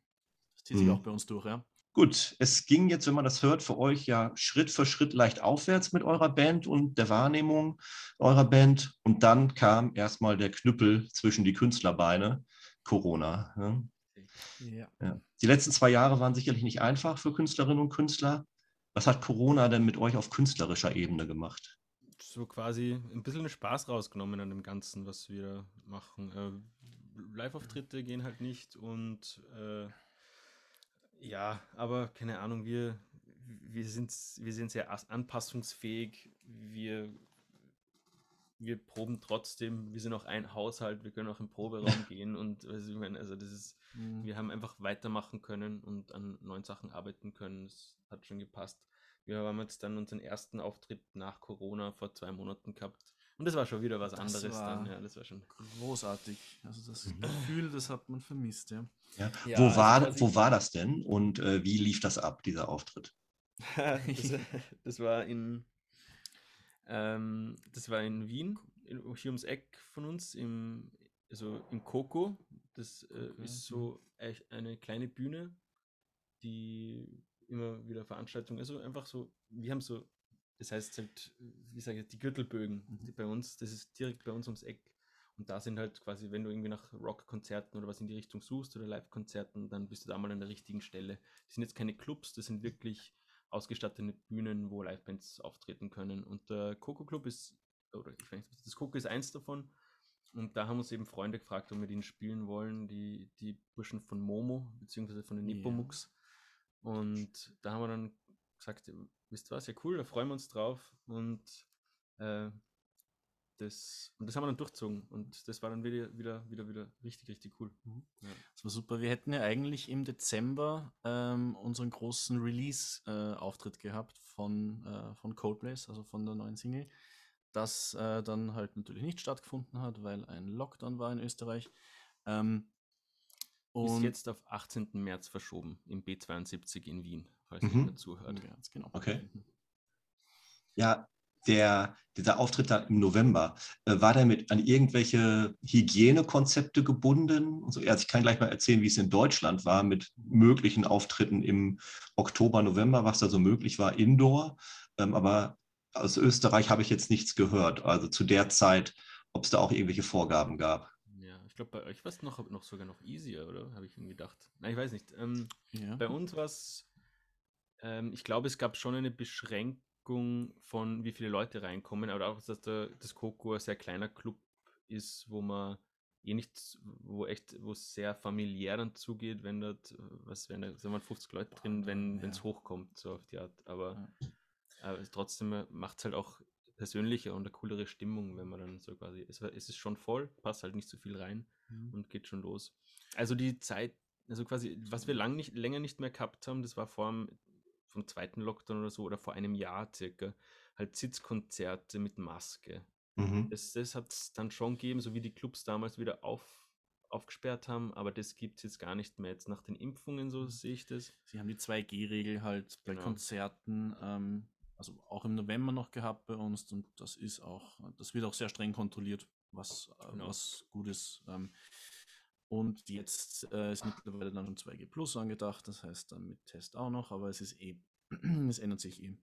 zieht sich mhm. auch bei uns durch, ja. Gut, es ging jetzt, wenn man das hört, für euch ja Schritt für Schritt leicht aufwärts mit eurer Band und der Wahrnehmung eurer Band. Und dann kam erstmal der Knüppel zwischen die Künstlerbeine, Corona. Ne? Ja. Ja. Die letzten zwei Jahre waren sicherlich nicht einfach für Künstlerinnen und Künstler. Was hat Corona denn mit euch auf künstlerischer Ebene gemacht? So quasi ein bisschen Spaß rausgenommen an dem Ganzen, was wir machen. Äh, Live-Auftritte gehen halt nicht und äh, ja, aber keine Ahnung, wir, wir, sind, wir sind sehr anpassungsfähig. Wir, wir proben trotzdem. Wir sind auch ein Haushalt. Wir können auch im Proberaum gehen. Und also, ich meine, also das ist, mhm. wir haben einfach weitermachen können und an neuen Sachen arbeiten können. Das hat schon gepasst. Wir haben jetzt dann unseren ersten Auftritt nach Corona vor zwei Monaten gehabt. Und das war schon wieder was das anderes dann. Ja, das war schon großartig. Also das mhm. Gefühl, das hat man vermisst, ja. ja. ja wo, also war, wo war das denn und äh, wie lief das ab, dieser Auftritt? das, das, war in ähm, das war in Wien, in, hier ums Eck von uns, im, also im Coco. Das äh, okay. ist so eine kleine Bühne, die immer wieder Veranstaltungen, also einfach so, wir haben so das heißt halt, wie sage ich, die Gürtelbögen mhm. die bei uns, das ist direkt bei uns ums Eck. Und da sind halt quasi, wenn du irgendwie nach Rockkonzerten oder was in die Richtung suchst oder Live-Konzerten, dann bist du da mal an der richtigen Stelle. Das sind jetzt keine Clubs, das sind wirklich ausgestattete Bühnen, wo Livebands auftreten können. Und der Coco Club ist, oder ich weiß nicht, das Coco ist eins davon. Und da haben uns eben Freunde gefragt, ob wir den spielen wollen, die, die Burschen von Momo, beziehungsweise von den Nippomux. Yeah. Und da haben wir dann gesagt, wisst ihr was, ja cool, da freuen wir uns drauf und äh, das, und das haben wir dann durchzogen und das war dann wieder, wieder, wieder, wieder richtig, richtig cool. Mhm. Ja. Das war super. Wir hätten ja eigentlich im Dezember ähm, unseren großen Release-Auftritt äh, gehabt von, äh, von Coldplays, also von der neuen Single, das äh, dann halt natürlich nicht stattgefunden hat, weil ein Lockdown war in Österreich. Ähm, und ist jetzt auf 18. März verschoben im B72 in Wien falls mhm. jemand zuhört. Ja, genau. Okay. Ja, der, dieser Auftritt da im November, äh, war der mit an irgendwelche Hygienekonzepte gebunden? Also, also ich kann gleich mal erzählen, wie es in Deutschland war mit möglichen Auftritten im Oktober, November, was da so möglich war, indoor. Ähm, aber aus Österreich habe ich jetzt nichts gehört. Also zu der Zeit, ob es da auch irgendwelche Vorgaben gab. Ja, ich glaube, bei euch war es noch, noch sogar noch easier, oder? Habe ich irgendwie gedacht. Nein, ich weiß nicht. Ähm, ja. Bei uns war es ähm, ich glaube, es gab schon eine Beschränkung von, wie viele Leute reinkommen, aber auch, dass der, das Coco ein sehr kleiner Club ist, wo man eh nicht, wo echt, wo es sehr familiär dann zugeht, wenn dort, was wenn da sind 50 Leute drin, wenn es hochkommt, so auf die Art. Aber, ja. aber trotzdem macht es halt auch persönlicher und eine coolere Stimmung, wenn man dann so quasi, es, es ist schon voll, passt halt nicht so viel rein mhm. und geht schon los. Also die Zeit, also quasi, was wir lang nicht, länger nicht mehr gehabt haben, das war vor dem vom zweiten Lockdown oder so oder vor einem Jahr circa, halt Sitzkonzerte mit Maske. Mhm. Das, das hat es dann schon gegeben, so wie die Clubs damals wieder auf, aufgesperrt haben, aber das gibt es jetzt gar nicht mehr. Jetzt nach den Impfungen, so mhm. sehe ich das. Sie haben die 2G-Regel halt bei genau. Konzerten, ähm, also auch im November noch gehabt bei uns und das ist auch, das wird auch sehr streng kontrolliert, was, äh, genau. was gut ist. Ähm, und jetzt äh, ist mittlerweile dann schon 2G Plus angedacht, das heißt dann mit Test auch noch, aber es ist eh, es ändert sich eh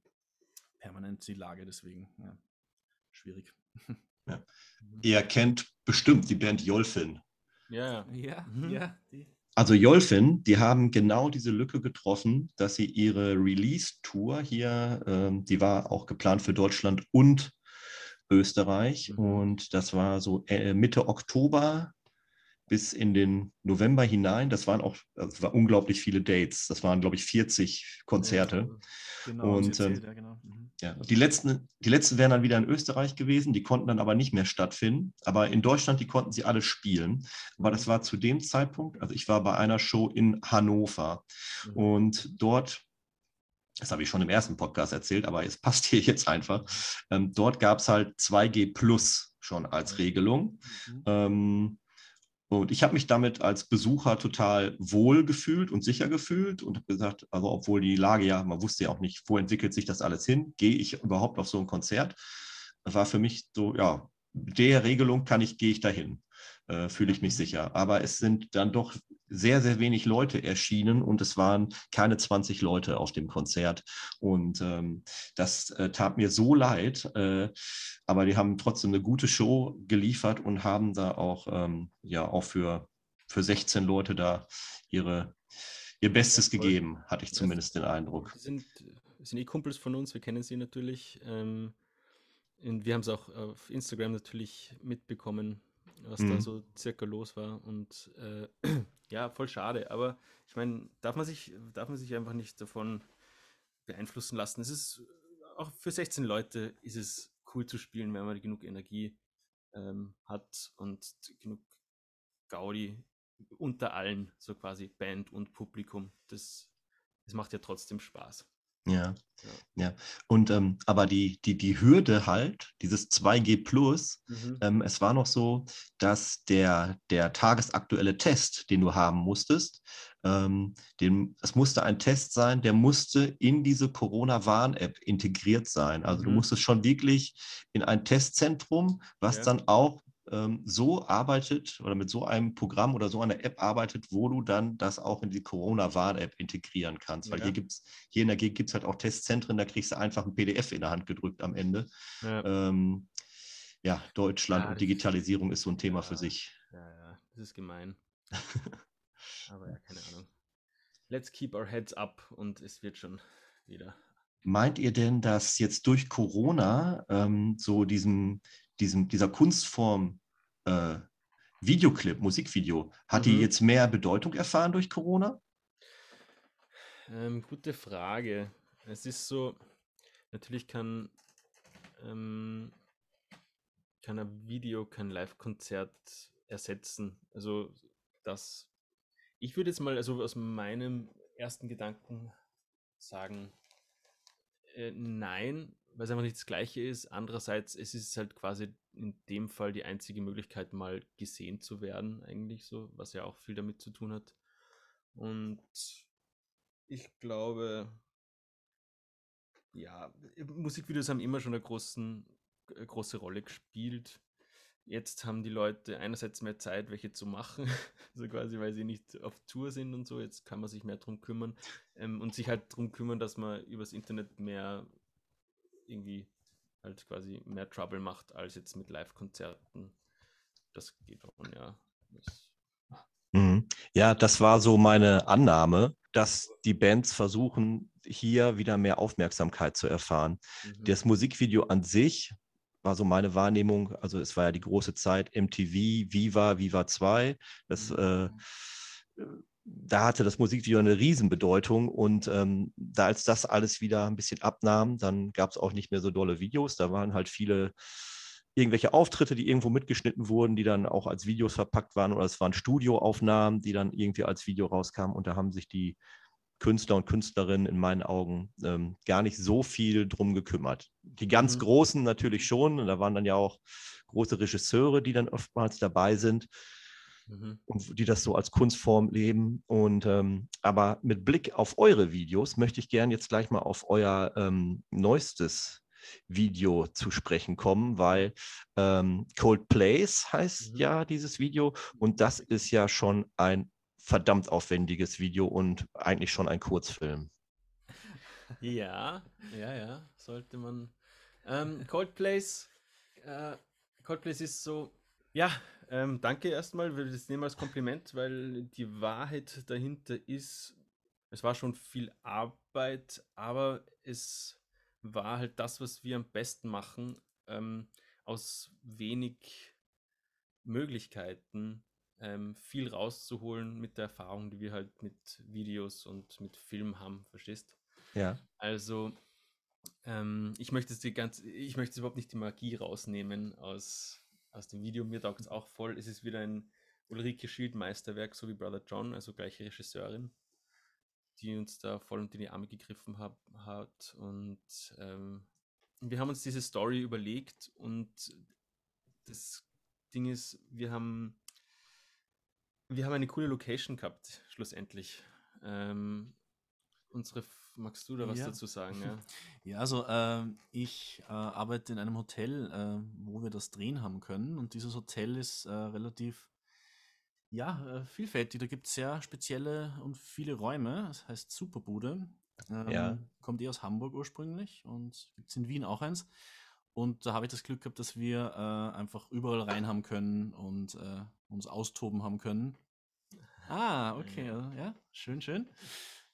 permanent die Lage, deswegen ja, schwierig. Ja. Ihr kennt bestimmt die Band Jolfin. Ja, ja, mhm. ja. Die. Also Jolfin, die haben genau diese Lücke getroffen, dass sie ihre Release-Tour hier, ähm, die war auch geplant für Deutschland und Österreich. Mhm. Und das war so äh, Mitte Oktober bis in den November hinein. Das waren auch das war unglaublich viele Dates. Das waren, glaube ich, 40 Konzerte. Genau, und erzählt, ja, genau. mhm. ja, die, letzten, die letzten wären dann wieder in Österreich gewesen. Die konnten dann aber nicht mehr stattfinden. Aber in Deutschland, die konnten sie alle spielen. Aber das war zu dem Zeitpunkt, also ich war bei einer Show in Hannover. Mhm. Und dort das habe ich schon im ersten Podcast erzählt, aber es passt hier jetzt einfach. Ähm, dort gab es halt 2G Plus schon als Regelung. Mhm. Ähm, und ich habe mich damit als Besucher total wohl gefühlt und sicher gefühlt und habe gesagt, also obwohl die Lage ja, man wusste ja auch nicht, wo entwickelt sich das alles hin, gehe ich überhaupt auf so ein Konzert? War für mich so, ja, der Regelung kann ich, gehe ich dahin, äh, fühle ich mich sicher. Aber es sind dann doch sehr, sehr wenig Leute erschienen und es waren keine 20 Leute auf dem Konzert. Und ähm, das äh, tat mir so leid, äh, aber die haben trotzdem eine gute Show geliefert und haben da auch, ähm, ja, auch für, für 16 Leute da ihre, ihr Bestes gegeben, hatte ich zumindest den Eindruck. Sie sind, sind eh Kumpels von uns, wir kennen sie natürlich. Ähm, und wir haben es auch auf Instagram natürlich mitbekommen, was mhm. da so circa los war. Und äh, ja, voll schade. Aber ich meine, darf man sich, darf man sich einfach nicht davon beeinflussen lassen. Es ist auch für 16 Leute ist es cool zu spielen, wenn man genug Energie ähm, hat und genug Gaudi unter allen, so quasi Band und Publikum. Das, das macht ja trotzdem Spaß. Ja, ja. Und ähm, aber die, die, die Hürde halt, dieses 2G Plus, mhm. ähm, es war noch so, dass der, der tagesaktuelle Test, den du haben musstest, ähm, den, es musste ein Test sein, der musste in diese Corona-Warn-App integriert sein. Also mhm. du musstest schon wirklich in ein Testzentrum, was ja. dann auch ähm, so arbeitet oder mit so einem Programm oder so einer App arbeitet, wo du dann das auch in die Corona-Warn-App integrieren kannst. Weil ja. hier gibt's, hier in der Gegend gibt es halt auch Testzentren, da kriegst du einfach ein PDF in der Hand gedrückt am Ende. Ja, ähm, ja Deutschland ja, und Digitalisierung ist so ein Thema für sich. Ja, ja, das ist gemein. Aber ja, keine Ahnung. Let's keep our heads up und es wird schon wieder. Meint ihr denn, dass jetzt durch Corona ähm, so diesem, diesem, dieser Kunstform äh, Videoclip, Musikvideo, hat mhm. die jetzt mehr Bedeutung erfahren durch Corona? Ähm, gute Frage. Es ist so, natürlich kann, ähm, kann ein Video kein Live-Konzert ersetzen. Also das, ich würde jetzt mal also aus meinem ersten Gedanken sagen, äh, nein, weil es einfach nicht das Gleiche ist. Andererseits, es ist halt quasi in dem Fall die einzige Möglichkeit, mal gesehen zu werden, eigentlich so, was ja auch viel damit zu tun hat. Und ich glaube, ja, Musikvideos haben immer schon eine großen, eine große Rolle gespielt. Jetzt haben die Leute einerseits mehr Zeit, welche zu machen, also quasi, weil sie nicht auf Tour sind und so. Jetzt kann man sich mehr darum kümmern ähm, und sich halt darum kümmern, dass man übers Internet mehr irgendwie halt quasi mehr Trouble macht als jetzt mit Live-Konzerten. Das geht schon, ja. Das mhm. ja, das war so meine Annahme, dass die Bands versuchen, hier wieder mehr Aufmerksamkeit zu erfahren. Mhm. Das Musikvideo an sich war so meine Wahrnehmung. Also es war ja die große Zeit MTV, Viva, Viva 2. Das mhm. äh, da hatte das Musikvideo eine Riesenbedeutung und ähm, da als das alles wieder ein bisschen abnahm, dann gab es auch nicht mehr so dolle Videos. Da waren halt viele irgendwelche Auftritte, die irgendwo mitgeschnitten wurden, die dann auch als Videos verpackt waren oder es waren Studioaufnahmen, die dann irgendwie als Video rauskamen und da haben sich die Künstler und Künstlerinnen in meinen Augen ähm, gar nicht so viel drum gekümmert. Die ganz mhm. Großen natürlich schon, und da waren dann ja auch große Regisseure, die dann oftmals dabei sind mhm. und die das so als Kunstform leben. Und ähm, aber mit Blick auf eure Videos möchte ich gerne jetzt gleich mal auf euer ähm, neuestes Video zu sprechen kommen, weil ähm, Cold Place heißt mhm. ja dieses Video und das ist ja schon ein verdammt aufwendiges Video und eigentlich schon ein Kurzfilm. Ja, ja, ja, sollte man. Ähm, Cold Place, äh, Cold Place ist so, ja, ähm, danke erstmal, wir das nehmen als Kompliment, weil die Wahrheit dahinter ist, es war schon viel Arbeit, aber es war halt das, was wir am besten machen, ähm, aus wenig Möglichkeiten ähm, viel rauszuholen mit der Erfahrung, die wir halt mit Videos und mit Film haben, verstehst? Ja. Also, ähm, ich möchte die ganz, ich möchte überhaupt nicht die Magie rausnehmen aus aus dem Video. Mir taugt es auch voll. Es ist wieder ein Ulrike Schild Meisterwerk, so wie Brother John, also gleiche Regisseurin, die uns da voll unter die Arme gegriffen hab, hat. Und ähm, wir haben uns diese Story überlegt und das Ding ist, wir haben, wir haben eine coole Location gehabt, schlussendlich. Ähm, unsere magst du da was ja. dazu sagen? Ja, ja also äh, ich äh, arbeite in einem Hotel, äh, wo wir das drehen haben können. Und dieses Hotel ist äh, relativ Ja, äh, vielfältig. Da gibt es sehr spezielle und viele Räume. Das heißt Superbude. Ähm, Ja. Kommt eh aus Hamburg ursprünglich und gibt es in Wien auch eins. Und da habe ich das Glück gehabt, dass wir äh, einfach überall rein haben können und äh, uns austoben haben können. Ah, okay, ja, ja, schön, schön.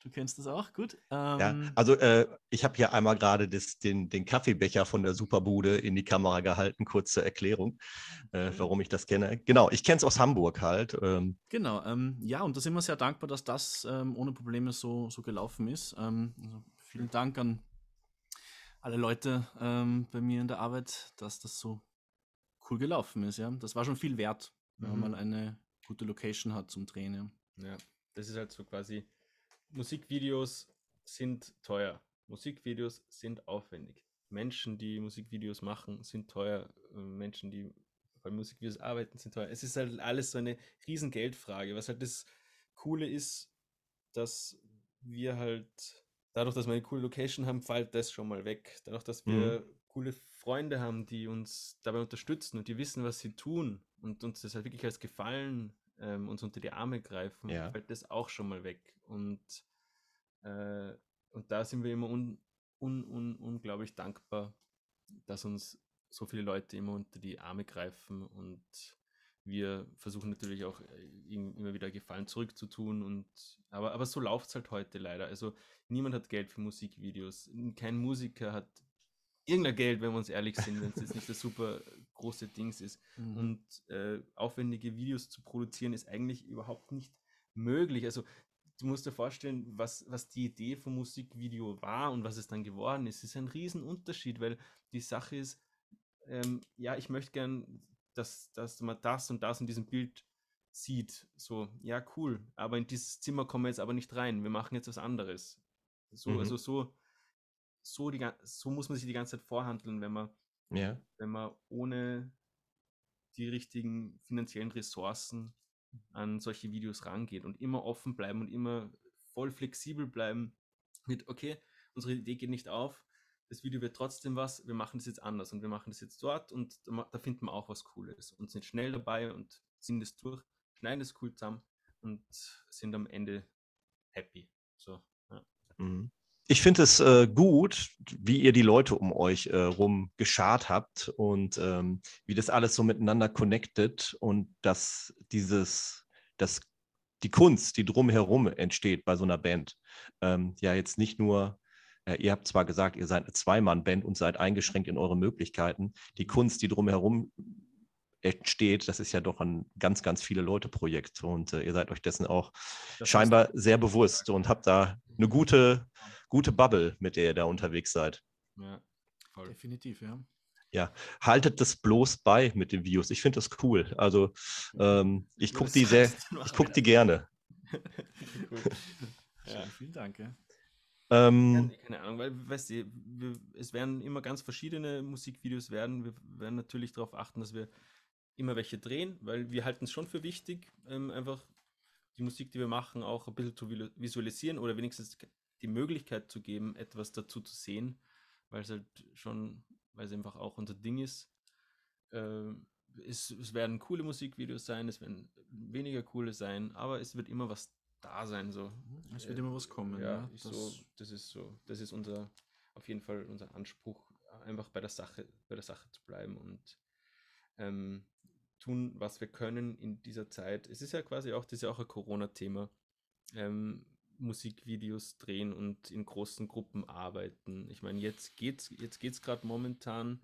Du kennst das auch, gut. Ja, Ähm, also äh, ich habe hier einmal gerade den, den Kaffeebecher von der Superbude in die Kamera gehalten, kurz zur Erklärung, äh, warum ich das kenne. Genau, ich kenne es aus Hamburg halt. Ähm, Genau, ähm, ja, und da sind wir sehr dankbar, dass das ähm, ohne Probleme so, so gelaufen ist. Ähm, also vielen Dank an alle Leute ähm, bei mir in der Arbeit, dass das so cool gelaufen ist. Ja, das war schon viel wert, wenn man Mhm. eine gute Location hat zum Drehen. Ja. Ja, das ist halt so quasi, Musikvideos sind teuer. Musikvideos sind aufwendig. Menschen, die Musikvideos machen, sind teuer. Äh, Menschen, die bei Musikvideos arbeiten, sind teuer. Es ist halt alles so eine riesen Geldfrage. Was halt das Coole ist, dass wir halt, dadurch, dass wir eine coole Location haben, fällt das schon mal weg. Dadurch, dass wir coole Freunde haben, die uns dabei unterstützen und die wissen, was sie tun und uns das halt wirklich als Gefallen ähm, uns unter die Arme greifen, Ja. fällt das auch schon mal weg. Und, äh, und da sind wir immer un, un, un, unglaublich dankbar, dass uns so viele Leute immer unter die Arme greifen und wir versuchen natürlich auch äh, ihm immer wieder Gefallen zurückzutun und aber, aber so läuft es halt heute leider. Also niemand hat Geld für Musikvideos. Kein Musiker hat irgendein Geld, wenn wir uns ehrlich sind, wenn es jetzt nicht das super große Dings ist. Mhm. Und äh, aufwendige Videos zu produzieren ist eigentlich überhaupt nicht möglich. Also du musst dir vorstellen, was, was die Idee vom Musikvideo war und was es dann geworden ist. ist ein Riesenunterschied, weil die Sache ist, ähm, ja, ich möchte gern, dass, dass man das und das in diesem Bild sieht. So, ja, cool, aber in dieses Zimmer kommen wir jetzt aber nicht rein. Wir machen jetzt was anderes. So, Mhm. also so, so, die, so muss man sich die ganze Zeit vorhandeln, wenn man ja. wenn man ohne die richtigen finanziellen Ressourcen an solche Videos rangeht und immer offen bleiben und immer voll flexibel bleiben mit, okay, unsere Idee geht nicht auf, das Video wird trotzdem was, wir machen das jetzt anders und wir machen das jetzt dort und da, finden wir auch was Cooles und sind schnell dabei und ziehen das durch, schneiden das cool zusammen und sind am Ende happy. So, ja. Mhm. Ich finde es äh, gut, wie ihr die Leute um euch äh, rum geschart habt und ähm, wie das alles so miteinander connected und dass dieses, dass die Kunst, die drumherum entsteht bei so einer Band, ähm, ja jetzt nicht nur, äh, ihr habt zwar gesagt, ihr seid eine Zweimann-Band und seid eingeschränkt in eure Möglichkeiten, die Kunst, die drumherum entsteht, das ist ja doch ein ganz, ganz viele Leute-Projekt und äh, ihr seid euch dessen auch Das scheinbar sehr bewusst und habt da eine gute, gute Bubble, mit der ihr da unterwegs seid. Ja, voll. Definitiv, ja. Haltet das bloß bei mit den Videos. Ich finde das cool. Also ähm, ich gucke die sehr, ich gucke die gerne. Cool. Ja. Schön, vielen Dank. Ja. Ähm, Ja, keine Ahnung, weil, weißt du, wir, es werden immer ganz verschiedene Musikvideos werden. Wir werden natürlich darauf achten, dass wir immer welche drehen, weil wir halten es schon für wichtig, ähm, einfach die Musik, die wir machen, auch ein bisschen zu visualisieren oder wenigstens die Möglichkeit zu geben, etwas dazu zu sehen, weil es halt schon, weil es einfach auch unser Ding ist. Ähm, es, es werden coole Musikvideos sein, es werden weniger coole sein, aber es wird immer was da sein. So. Es wird immer was kommen. Ja, Ja, das, so, das ist so, das ist unser, auf jeden Fall unser Anspruch, einfach bei der Sache, bei der Sache zu bleiben und ähm, tun, was wir können in dieser Zeit. Es ist ja quasi auch, das ist ja auch ein Corona-Thema. Ähm, Musikvideos drehen und in großen Gruppen arbeiten. Ich meine, jetzt geht's, jetzt geht's gerade momentan,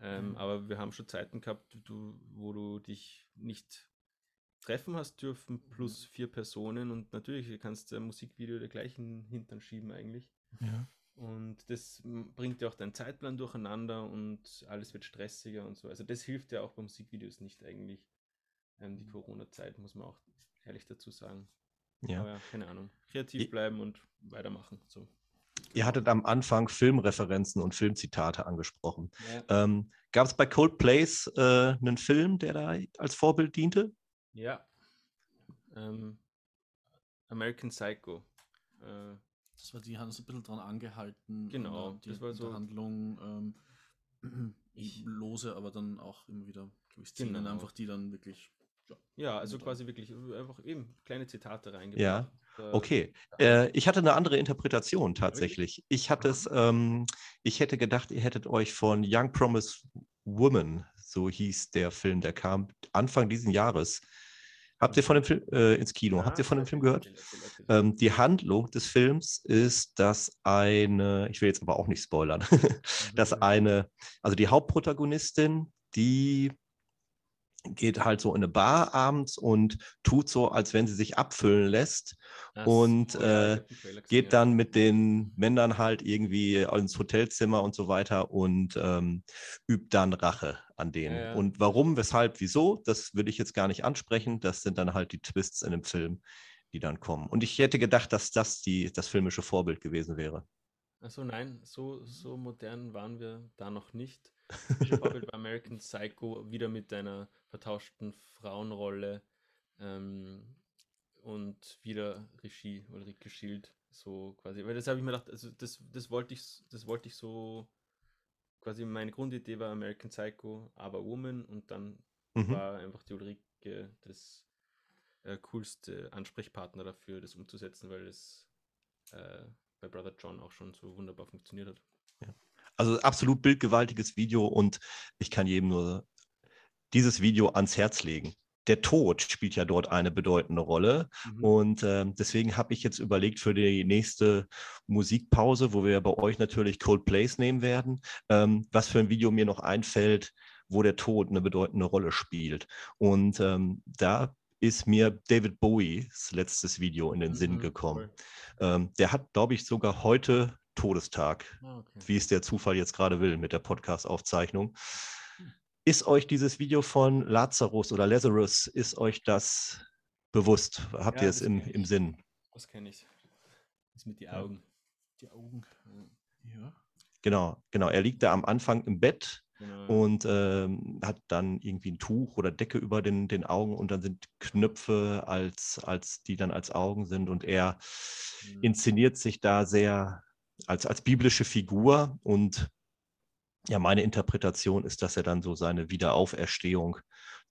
ähm, aber wir haben schon Zeiten gehabt, du, wo du dich nicht treffen hast dürfen, plus vier Personen und natürlich kannst du ein Musikvideo der gleichen Hintern schieben eigentlich. ja. Und das bringt ja auch deinen Zeitplan durcheinander und alles wird stressiger und so. Also das hilft ja auch bei Musikvideos nicht eigentlich. Ähm, die Corona-Zeit muss man auch ehrlich dazu sagen. Ja. Aber ja, keine Ahnung. Kreativ Ich- bleiben und weitermachen. So. Ihr hattet am Anfang Filmreferenzen und Filmzitate angesprochen. Ja. Ähm, Gab es bei Coldplays äh, einen Film, der da als Vorbild diente? ja. Ähm, American Psycho. Äh, das war, die haben so ein bisschen dran angehalten. Genau, an der- das war so- Handlung ähm, Ich- lose, aber dann auch immer wieder durch Szenen Genau. einfach, die dann wirklich Ja, also quasi wirklich äh, einfach eben kleine Zitate reingebracht. Ja, Äh, okay. Äh, ich hatte eine andere Interpretation tatsächlich. Ich hatte es, ähm, ich hätte gedacht, ihr hättet euch von Young Promise Woman, so hieß der Film, der kam Anfang diesen Jahres. Habt ihr von dem Film äh, ins Kino? Habt ihr von dem Film gehört? Ähm, die Handlung des Films ist, dass eine, ich will jetzt aber auch nicht spoilern, dass eine, also die Hauptprotagonistin, die geht halt so in eine Bar abends und tut so, als wenn sie sich abfüllen lässt Ach und, äh, geht dann mit den Männern halt irgendwie ins Hotelzimmer und so weiter und ähm, übt dann Rache an denen. Ja, ja. Und warum, weshalb, wieso, das will ich jetzt gar nicht ansprechen. Das sind dann halt die Twists in dem Film, die dann kommen. Und ich hätte gedacht, dass das die, das filmische Vorbild gewesen wäre. Achso, nein, so, so modern waren wir da noch nicht. Typische Vorbild war American Psycho, wieder mit einer vertauschten Frauenrolle ähm, und wieder Regie Ulrike Schild, so quasi. Weil das habe ich mir gedacht, also das, das wollte ich, das wollte ich so, quasi meine Grundidee war American Psycho, aber Woman und dann Mhm. war einfach die Ulrike das äh, coolste Ansprechpartner dafür, das umzusetzen, weil es äh, bei Brother John auch schon so wunderbar funktioniert hat. Also absolut bildgewaltiges Video und ich kann jedem nur dieses Video ans Herz legen. Der Tod spielt ja dort eine bedeutende Rolle. Mhm. Und ähm, deswegen habe ich jetzt überlegt für die nächste Musikpause, wo wir bei euch natürlich Coldplays nehmen werden, ähm, was für ein Video mir noch einfällt, wo der Tod eine bedeutende Rolle spielt. Und ähm, da ist mir David Bowies letztes Video in den Sinn Mhm, gekommen. Ähm, der hat, glaube ich, sogar heute Todestag, Ah, okay. wie es der Zufall jetzt gerade will mit der Podcast-Aufzeichnung. Ist euch dieses Video von Lazarus oder Lazarus, ist euch das bewusst? Habt Ja, ihr es im, im. Sinn? Das kenne ich. Das mit die Ja. Augen. Die Augen. Ja. Genau, genau. Er liegt da am Anfang im Bett Genau. und ähm, hat dann irgendwie ein Tuch oder Decke über den, den Augen und dann sind Knöpfe, als, als die dann als Augen sind und er Mhm. inszeniert sich da sehr als, als biblische Figur und ja, meine Interpretation ist, dass er dann so seine Wiederauferstehung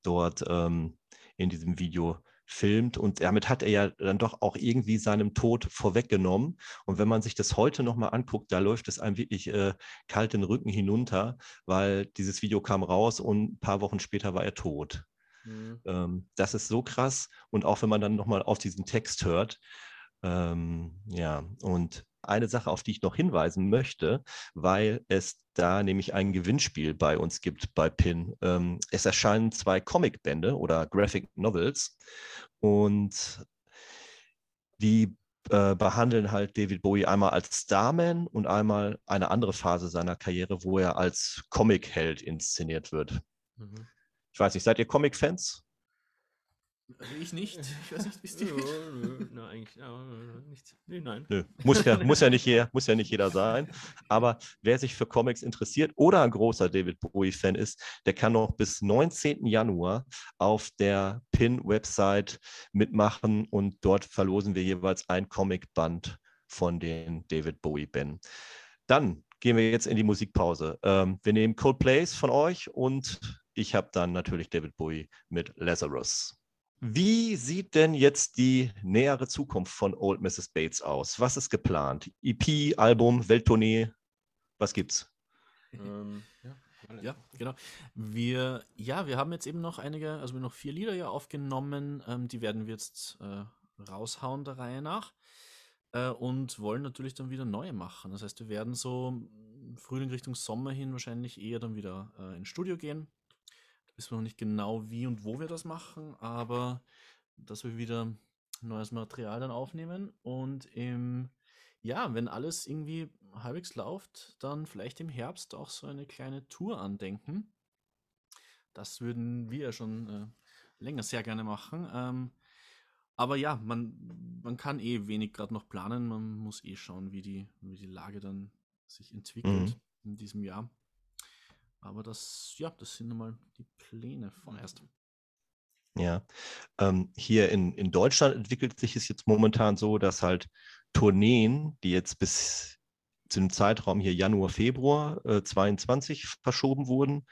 dort ähm, in diesem Video filmt und damit hat er ja dann doch auch irgendwie seinem Tod vorweggenommen. Und wenn man sich das heute nochmal anguckt, da läuft es einem wirklich äh, kalt den Rücken hinunter, weil dieses Video kam raus und ein paar Wochen später war er tot. Mhm. Ähm, das ist so krass. Und auch wenn man dann nochmal auf diesen Text hört, ähm, ja, und eine Sache, auf die ich noch hinweisen möchte, weil es da nämlich ein Gewinnspiel bei uns gibt bei PIN. Ähm, es erscheinen zwei Comicbände oder Graphic Novels und die äh, behandeln halt David Bowie einmal als Starman und einmal eine andere Phase seiner Karriere, wo er als Comic-Held inszeniert wird. Mhm. Ich weiß nicht, seid ihr Comic-Fans? Also ich nicht. Ich weiß nicht, wie es Ja, dir nö, na, eigentlich nicht. Nee, nein. Nö, muss ja, muss ja, nicht, jeder, muss ja nicht jeder sein. Aber wer sich für Comics interessiert oder ein großer David Bowie-Fan ist, der kann noch bis 19. Januar auf der PIN-Website mitmachen und dort verlosen wir jeweils ein Comicband von den David Bowie-Bänden. Dann gehen wir jetzt in die Musikpause. Ähm, wir nehmen Coldplays von euch und ich habe dann natürlich David Bowie mit Lazarus. Wie sieht denn jetzt die nähere Zukunft von Old Mrs. Bates aus? Was ist geplant? EP, Album, Welttournee? Was gibt's? Ähm, ja. Ja, genau. Wir, ja, wir haben jetzt eben noch einige, also wir haben noch vier Lieder ja aufgenommen, ähm, die werden wir jetzt äh, raushauen der Reihe nach äh, und wollen natürlich dann wieder neue machen. Das heißt, wir werden so Frühling Richtung Sommer hin wahrscheinlich eher dann wieder äh, ins Studio gehen. Wissen wir noch nicht genau, wie und wo wir das machen, aber dass wir wieder neues Material dann aufnehmen und im ja, wenn alles irgendwie halbwegs läuft, dann vielleicht im Herbst auch so eine kleine Tour andenken. Das würden wir ja schon äh, länger sehr gerne machen. Ähm, aber ja, man, man kann eh wenig gerade noch planen. Man muss eh schauen, wie die, wie die Lage dann sich entwickelt in diesem Jahr. Aber das, ja, das sind nochmal die Pläne vorerst. Ja, ähm, hier in, in Deutschland entwickelt sich es jetzt momentan so, dass halt Tourneen, die jetzt bis zu dem Zeitraum hier Januar, Februar äh, 22 verschoben wurden,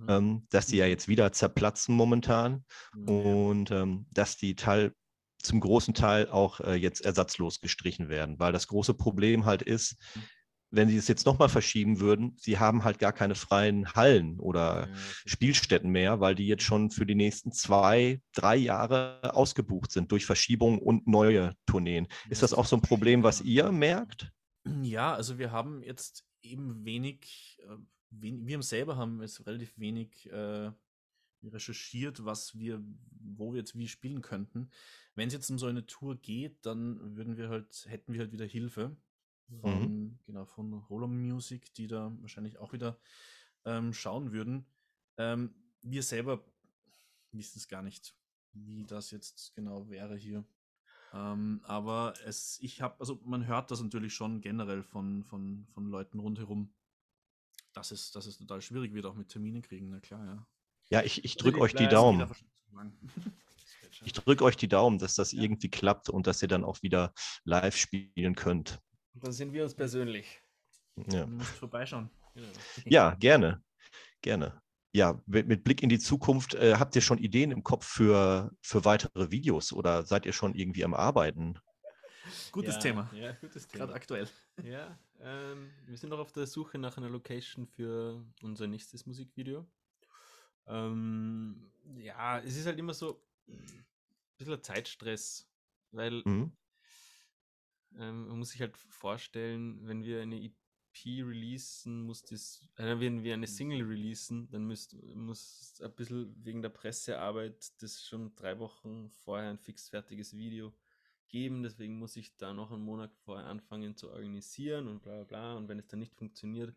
mhm. ähm, dass die ja jetzt wieder zerplatzen momentan Mhm. und ähm, dass die Teil zum großen Teil auch äh, jetzt ersatzlos gestrichen werden, weil das große Problem halt ist, Mhm. Wenn sie es jetzt nochmal verschieben würden, sie haben halt gar keine freien Hallen oder okay. Spielstätten mehr, weil die jetzt schon für die nächsten zwei, drei Jahre ausgebucht sind durch Verschiebungen und neue Tourneen. Ist das auch so ein Problem, was ihr merkt? Ja, also wir haben jetzt eben wenig, äh, wir selber haben jetzt relativ wenig äh, recherchiert, was wir, wo wir jetzt wie spielen könnten. Wenn es jetzt um so eine Tour geht, dann würden wir halt, hätten wir halt wieder Hilfe von, genau, von Roller Music, die da wahrscheinlich auch wieder ähm, schauen würden. Ähm, wir selber wissen es gar nicht, wie das jetzt genau wäre hier. Ähm, aber es, ich habe, also man hört das natürlich schon generell von, von, von Leuten rundherum, dass es, dass es total schwierig wird, auch mit Terminen kriegen, na klar, ja. Ja, ich, ich Also drücke euch die Daumen. Ich drücke euch die Daumen, dass das Ja. irgendwie klappt und dass ihr dann auch wieder live spielen könnt. Dann sehen wir uns persönlich. Ja, Du musst vorbeischauen. Genau. ja gerne. Gerne. Ja, mit, mit Blick in die Zukunft, äh, habt ihr schon Ideen im Kopf für, für weitere Videos oder seid ihr schon irgendwie am Arbeiten? Gutes Ja, Thema. Ja, gutes Gerade Thema. aktuell. Ja, ähm, wir sind noch auf der Suche nach einer Location für unser nächstes Musikvideo. Ähm, ja, es ist halt immer so ein bisschen Zeitstress, weil Mhm. Ähm, man muss sich halt vorstellen, wenn wir eine EP releasen, muss das, äh, wenn wir eine Single releasen, dann müsst, muss ein bisschen wegen der Pressearbeit das schon drei Wochen vorher ein fixfertiges Video geben. Deswegen muss ich da noch einen Monat vorher anfangen zu organisieren und bla bla bla. Und wenn es dann nicht funktioniert,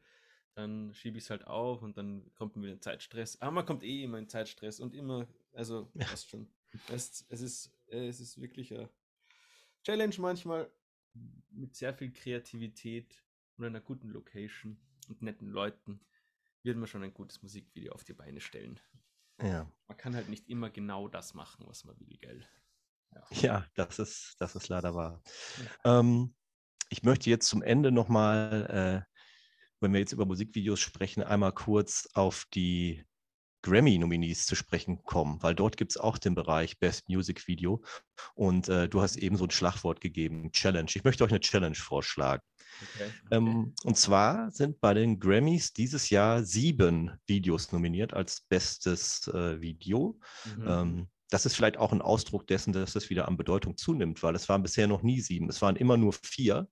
dann schiebe ich es halt auf und dann kommt man wieder in Zeitstress. Aber man kommt eh immer in Zeitstress und immer, also Ja. passt schon. Es, es, ist, es ist wirklich eine Challenge manchmal mit sehr viel Kreativität und einer guten Location und netten Leuten wird man schon ein gutes Musikvideo auf die Beine stellen. Ja. Man kann halt nicht immer genau das machen, was man will, gell? Ja, das ist, das ist leider wahr. Ähm, ich möchte jetzt zum Ende nochmal, äh, wenn wir jetzt über Musikvideos sprechen, einmal kurz auf die Grammy-Nominees zu sprechen kommen, weil dort gibt es auch den Bereich Best Music Video und äh, du hast eben so ein Schlagwort gegeben, Challenge. Ich möchte euch eine Challenge vorschlagen. Okay. Ähm, und zwar sind bei den Grammys dieses Jahr sieben Videos nominiert als bestes äh, Video. Mhm. Ähm, das ist vielleicht auch ein Ausdruck dessen, dass das wieder an Bedeutung zunimmt, weil es waren bisher noch nie sieben. Es waren immer nur vier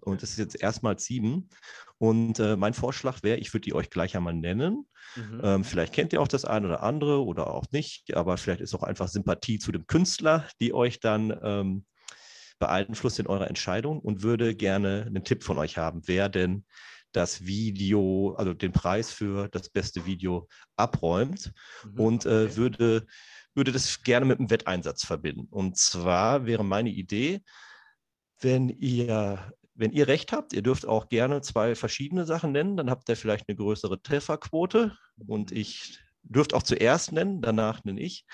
und es ist jetzt erstmals sieben. Und äh, mein Vorschlag wäre, ich würde die euch gleich einmal nennen. Mhm. Ähm, vielleicht kennt ihr auch das eine oder andere oder auch nicht, aber vielleicht ist auch einfach Sympathie zu dem Künstler, die euch dann ähm, beeinflusst in eurer Entscheidung und würde gerne einen Tipp von euch haben, wer denn das Video, also den Preis für das beste Video abräumt Mhm. und äh, Okay. würde, würde das gerne mit einem Wetteinsatz verbinden. Und zwar wäre meine Idee, wenn ihr, wenn ihr recht habt, ihr dürft auch gerne zwei verschiedene Sachen nennen, dann habt ihr vielleicht eine größere Trefferquote und Mhm. ich dürft auch zuerst nennen, danach nenne ich.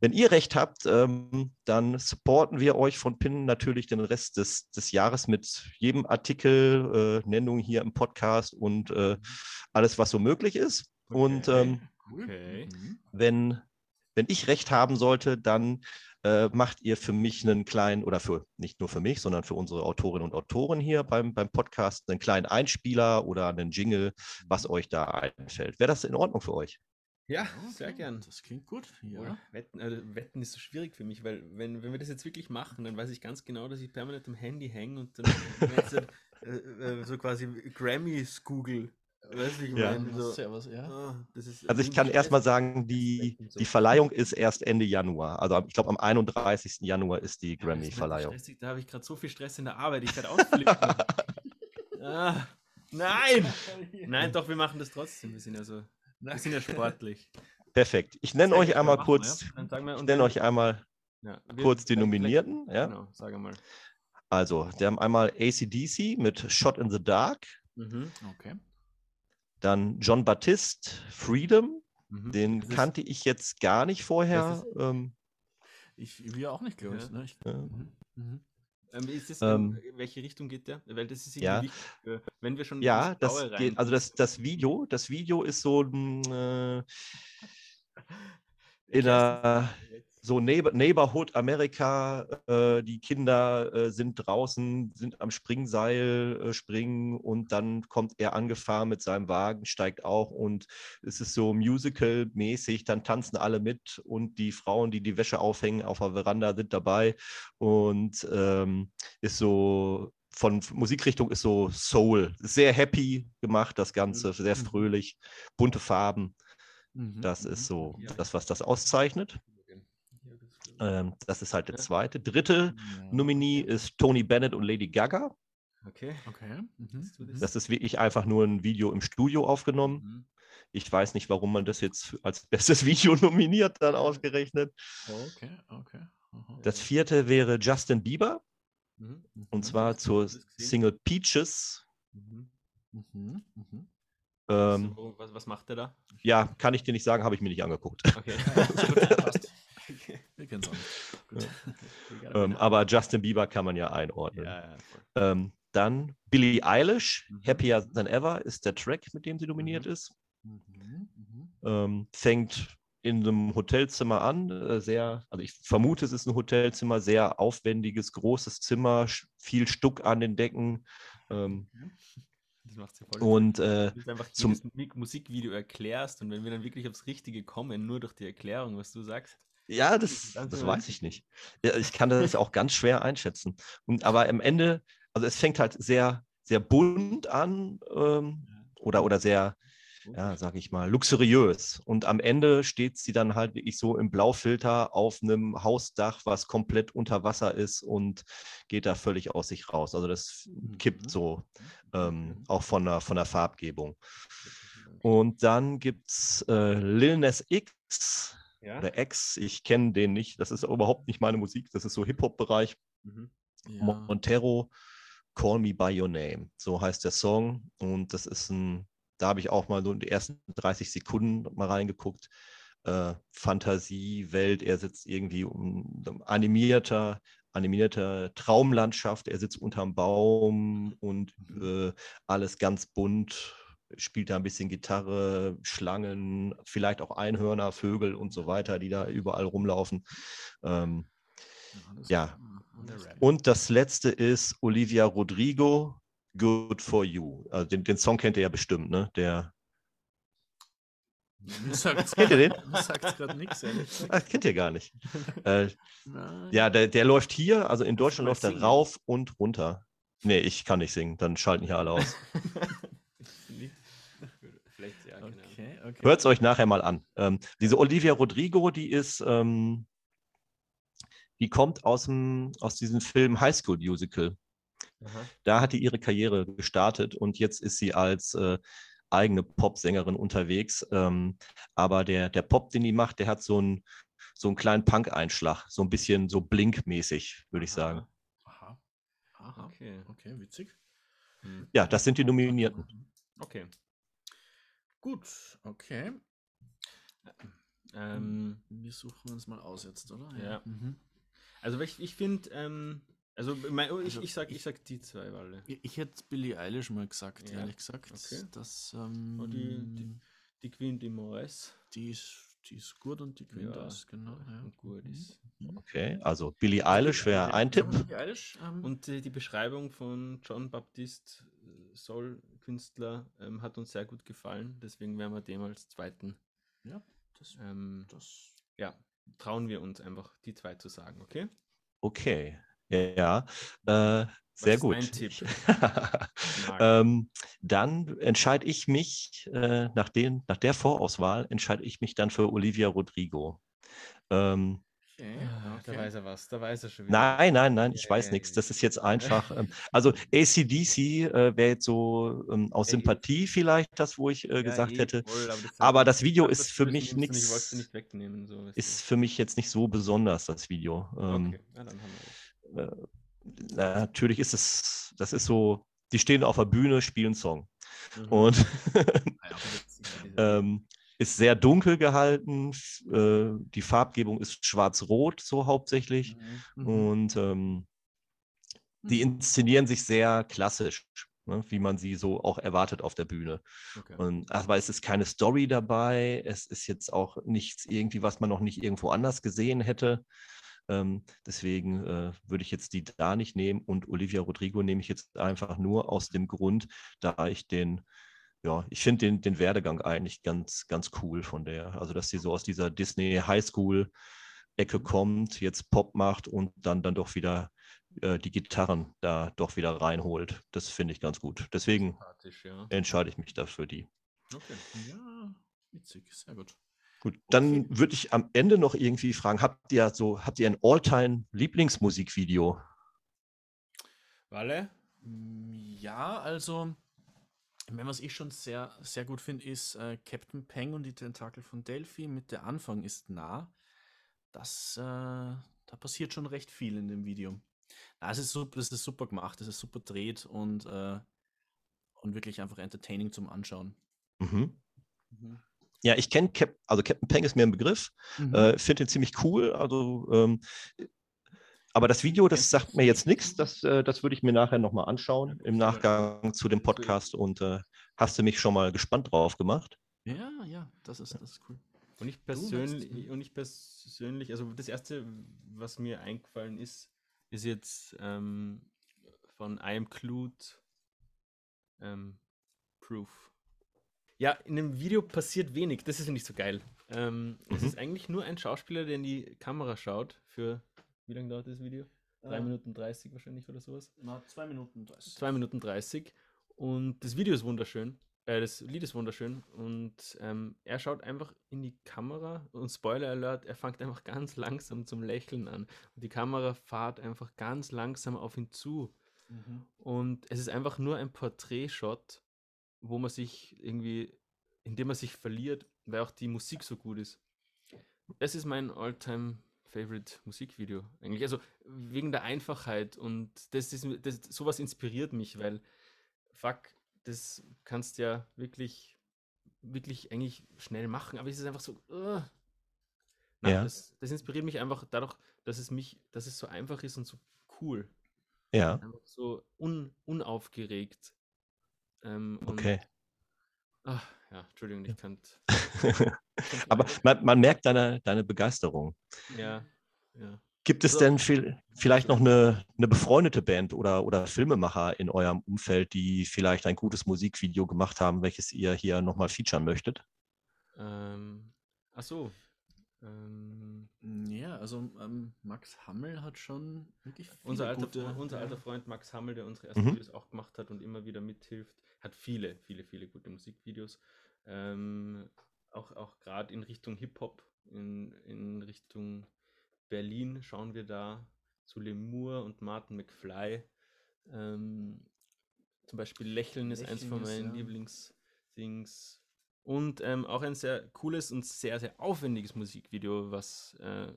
Wenn ihr recht habt, ähm, dann supporten wir euch von PIN natürlich den Rest des, des Jahres mit jedem Artikel, äh, Nennung hier im Podcast und äh, alles, was so möglich ist. Und Okay. ähm, Okay. Mhm. wenn, wenn ich recht haben sollte, dann äh, macht ihr für mich einen kleinen, oder für nicht nur für mich, sondern für unsere Autorinnen und Autoren hier beim, beim Podcast, einen kleinen Einspieler oder einen Jingle, was euch da einfällt. Wäre das in Ordnung für euch? Ja, Okay, sehr gern. Das klingt gut. Ja. Wetten, also Wetten ist so schwierig für mich, weil wenn, wenn wir das jetzt wirklich machen, dann weiß ich ganz genau, dass ich permanent am Handy hänge und dann äh, äh, so quasi Grammys google. Weißt du, ich Ja. meine? So, ja. ah, das ist Also ich kann erstmal sagen, die, die Verleihung ist erst Ende Januar. Also ich glaube am 31. Januar ist die Ja, Grammy-Verleihung. Da habe ich gerade so viel Stress in der Arbeit, ich werde ausflippen. ah, nein! Nein, doch, wir machen das trotzdem. Wir sind ja so, wir sind ja sportlich. Perfekt. Ich nenne euch einmal machen kurz, wir, ich nenne euch einmal ja, wir- kurz die Nominierten. Ja? Genau, sag einmal. Also, wir haben einmal ACDC mit Shot in the Dark, Mhm. Okay. Dann John Baptiste, Freedom, Mhm. den Das ist- kannte ich jetzt gar nicht vorher. Das Ähm, Ich, wir auch nicht, glaube ich. Ja. Ne? ich Ja. mhm. Mhm. Ähm, ist das, Ähm, ähm, welche Richtung geht der? Weil das ist ja. wichtig, wenn wir schon Ja, das geht, also das, das Video, das Video ist so ein, äh, in einer. So Neighbor, Neighborhood Amerika, äh, die Kinder äh, sind draußen, sind am Springseil äh, springen und dann kommt er angefahren mit seinem Wagen, steigt auch und es ist so Musical-mäßig, dann tanzen alle mit und die Frauen, die die Wäsche aufhängen auf der Veranda, sind dabei und ähm, ist so von Musikrichtung ist so Soul, sehr happy gemacht, das Ganze, sehr Mhm. fröhlich, bunte Farben. Mhm, Das mhm. ist so Ja. das, was das auszeichnet. Ähm, das ist halt der zweite. Dritte Ja. Nominee ist Tony Bennett und Lady Gaga. Okay. Okay. Mhm. Das? Ist wirklich einfach nur ein Video im Studio aufgenommen. Mhm. Ich weiß nicht, warum man das jetzt als bestes Video nominiert, dann ausgerechnet. Okay, okay. Aha. Das vierte wäre Justin Bieber Mhm. und Mhm. zwar zur? Single Peaches. Mhm. Mhm. Mhm. Ähm, so, was, was macht der da? ja, kann ich dir nicht sagen, habe ich mir nicht angeguckt. Okay. Wir kennen es auch nicht. Ähm, aber Justin Bieber kann man ja einordnen. ja, ja. Ähm, dann Billie Eilish, Mhm. Happier Than Ever ist der Track, mit dem sie nominiert Mhm. ist. Mhm. Mhm. ähm, fängt in einem Hotelzimmer an, äh, sehr, also ich vermute, es ist ein Hotelzimmer, sehr aufwendiges, großes Zimmer, viel Stuck an den Decken. Ähm, und äh, du einfach zum- Musikvideo erklärst und wenn wir dann wirklich aufs Richtige kommen, nur durch die Erklärung, was du sagst. Ja, das, das weiß ich nicht. Ich kann das auch ganz schwer einschätzen. Und, aber am Ende, also es fängt halt sehr, sehr bunt an ähm, oder, oder sehr, ja, sag ich mal, luxuriös. Und am Ende steht sie dann halt wirklich so im Blaufilter auf einem Hausdach, was komplett unter Wasser ist und geht da völlig aus sich raus. Also das kippt Mhm. so, ähm, auch von der, von der Farbgebung. Und dann gibt es äh, Lil Nas X ja? oder X, ich kenne den nicht, das ist überhaupt nicht meine Musik, das ist so Hip-Hop-Bereich. Mhm. Ja. Montero, Call Me By Your Name, so heißt der Song. Und das ist ein, da habe ich auch mal so in die ersten 30 Sekunden mal reingeguckt. Äh, Fantasiewelt, er sitzt irgendwie um, animierter, animierter Traumlandschaft, er sitzt unterm Baum und Mhm. äh, alles ganz bunt, spielt da ein bisschen Gitarre, Schlangen, vielleicht auch Einhörner, Vögel und so weiter, die da überall rumlaufen. Ähm, ja. Und Rap. und das letzte ist Olivia Rodrigo, Good for You. Also den, den Song kennt ihr ja bestimmt, ne? Der. Kennt ihr den? Mir sagt's gerade nichts, ehrlich gesagt. Ah, kennt ihr gar nicht. äh, ja, der, der läuft hier, also in Deutschland läuft er rauf und runter. Nee, ich kann nicht singen, dann schalten hier alle aus. Nicht? Vielleicht, ja, keine Ahnung. Okay. Hört es euch nachher mal an. Ähm, diese Olivia Rodrigo, die ist, ähm, die kommt aus, dem, aus diesem Film High School Musical. Aha. Da hat die ihre Karriere gestartet und jetzt ist sie als äh, eigene Popsängerin unterwegs. Ähm, aber der, der Pop, den die macht, der hat so einen, so einen kleinen Punk-Einschlag, so ein bisschen so Blink-mäßig, würde ich sagen. Aha. Aha. Okay. Okay, witzig. Hm. Ja, das sind die Nominierten. Okay. Gut, okay. Ähm, Wir suchen uns mal aus jetzt, oder? Ja. Mhm. also ich, ich finde, ähm, also, mein, ich, Also ich, sag, ich ich- sag die zwei Walle. Ich, ich hätte Billie Eilish mal gesagt, Ja, ehrlich gesagt. okay. Das, ähm, Oh, die- die- Die Queen de Moraes. die, ist, die ist gut und die Queen Ja, das, genau. Ja. Und gut ist. Okay, also Billie Eilish wäre ein Tipp. Billie Eilish, ähm, Und äh, die Beschreibung von John Baptiste, äh, Soul-Künstler, ähm, hat uns sehr gut gefallen. Deswegen werden wir dem als zweiten, ja, das, ähm, das ja, trauen wir uns einfach, die zwei zu sagen, okay? Okay, ja, äh, sehr gut. dein Tipp? Ähm, dann entscheide ich mich, äh, nach, den, nach der Vorauswahl, entscheide ich mich dann für Olivia Rodrigo. Ähm, okay, Ah, Da weiß er was, da weiß er schon wieder. nein, nein, nein, ich weiß nichts. Das ist jetzt einfach. Ähm, also ACDC äh, wäre jetzt so ähm, aus Sympathie vielleicht das, wo ich äh, Ja, gesagt eh, hätte. voll, aber das, Aber das Video hab ist das für mich nichts. nicht wegnehmen. So, Ist für mich jetzt nicht so besonders, das Video. Ähm, okay, ja, dann haben wir das. äh, na, natürlich ist es, das ist so, die stehen auf der Bühne, spielen Song. Mhm. Und Ah, ähm, ist sehr dunkel gehalten. Äh, die Farbgebung ist schwarz-rot, so hauptsächlich. Mhm. Und ähm, die inszenieren sich sehr klassisch, ne, wie man sie so auch erwartet auf der Bühne. Okay. Und, aber es ist keine Story dabei, es ist jetzt auch nichts irgendwie, was man noch nicht irgendwo anders gesehen hätte. Ähm, deswegen äh, würde ich jetzt die da nicht nehmen und Olivia Rodrigo nehme ich jetzt einfach nur aus dem Grund, da ich den, ja, ich finde den, den Werdegang eigentlich ganz, ganz cool von der. Also, dass sie so aus dieser Disney Highschool Ecke kommt, jetzt Pop macht und dann, dann doch wieder äh, die Gitarren da doch wieder reinholt. Das finde ich ganz gut. Deswegen ja. entscheide ich mich dafür die. Okay. Ja, witzig, sehr gut. Gut, dann würde ich am Ende noch irgendwie fragen, habt ihr so, habt ihr ein All-Time Lieblingsmusikvideo? Walle? Mm, Ja, also, wenn was ich schon sehr, sehr gut finde, ist äh, Captain Peng und die Tentakel von Delphi mit der Anfang ist nah. Das, äh, da passiert schon recht viel in dem Video. Na, es ist super, das ist super gemacht, es ist super dreht und, äh, und wirklich einfach entertaining zum Anschauen. Mhm. Ja, ich kenne Cap also Captain Peng ist mir ein Begriff, Mhm. äh, finde den ziemlich cool. Also, ähm, aber das Video, das sagt mir jetzt nichts. Das, äh, das würde ich mir nachher nochmal anschauen im Nachgang zu dem Podcast. Und äh, hast du mich schon mal gespannt drauf gemacht? Ja, ja, das ist, das ist cool. Und ich persönlich, und ich persönlich, also das erste, was mir eingefallen ist, ist jetzt ähm, von I am Clued ähm, Proof. Ja, in dem Video passiert wenig, das ist nicht so geil. Ähm, Es Mhm. ist eigentlich nur ein Schauspieler, der in die Kamera schaut für, wie lange dauert das Video? Drei Äh, Minuten 30 wahrscheinlich oder sowas. Na, zwei Minuten 30. 2 Minuten 30 und das Video ist wunderschön. Äh, das Lied ist wunderschön und ähm, er schaut einfach in die Kamera und Spoiler Alert, er fängt einfach ganz langsam zum Lächeln an und die Kamera fährt einfach ganz langsam auf ihn zu Mhm. und es ist einfach nur ein Porträtshot, wo man sich irgendwie, in dem man sich verliert, weil auch die Musik so gut ist. Das ist mein Alltime Favorite Musikvideo eigentlich. Also wegen der Einfachheit und das ist das, sowas inspiriert mich, weil fuck, das kannst ja wirklich wirklich eigentlich schnell machen, aber es ist einfach so uh. Na, Ja. das, das inspiriert mich einfach dadurch, dass es mich, dass es so einfach ist und so cool. Ja, Einfach so un, unaufgeregt. Ähm, okay. Ach, ja, Entschuldigung, ich kann. Aber man, man merkt deine, deine Begeisterung. Ja, ja. Gibt es So. denn viel, vielleicht noch eine, eine befreundete Band oder, oder Filmemacher in eurem Umfeld, die vielleicht ein gutes Musikvideo gemacht haben, welches ihr hier nochmal featuren möchtet? Ähm, ach so. Ähm, Ja, also ähm, Max Hammel hat schon wirklich viele unser, alter, gute, unser alter Freund Max Hammel, der unsere ersten Mhm. Videos auch gemacht hat und immer wieder mithilft, hat viele, viele, viele gute Musikvideos. Ähm, auch auch gerade in Richtung Hip-Hop, in, in Richtung Berlin schauen wir da zu Lemur und Martin McFly. Ähm, zum Beispiel Lächeln ist eins von Lächeln meinen ja. Lieblingsdings. Und ähm, auch ein sehr cooles und sehr, sehr aufwendiges Musikvideo, was, äh,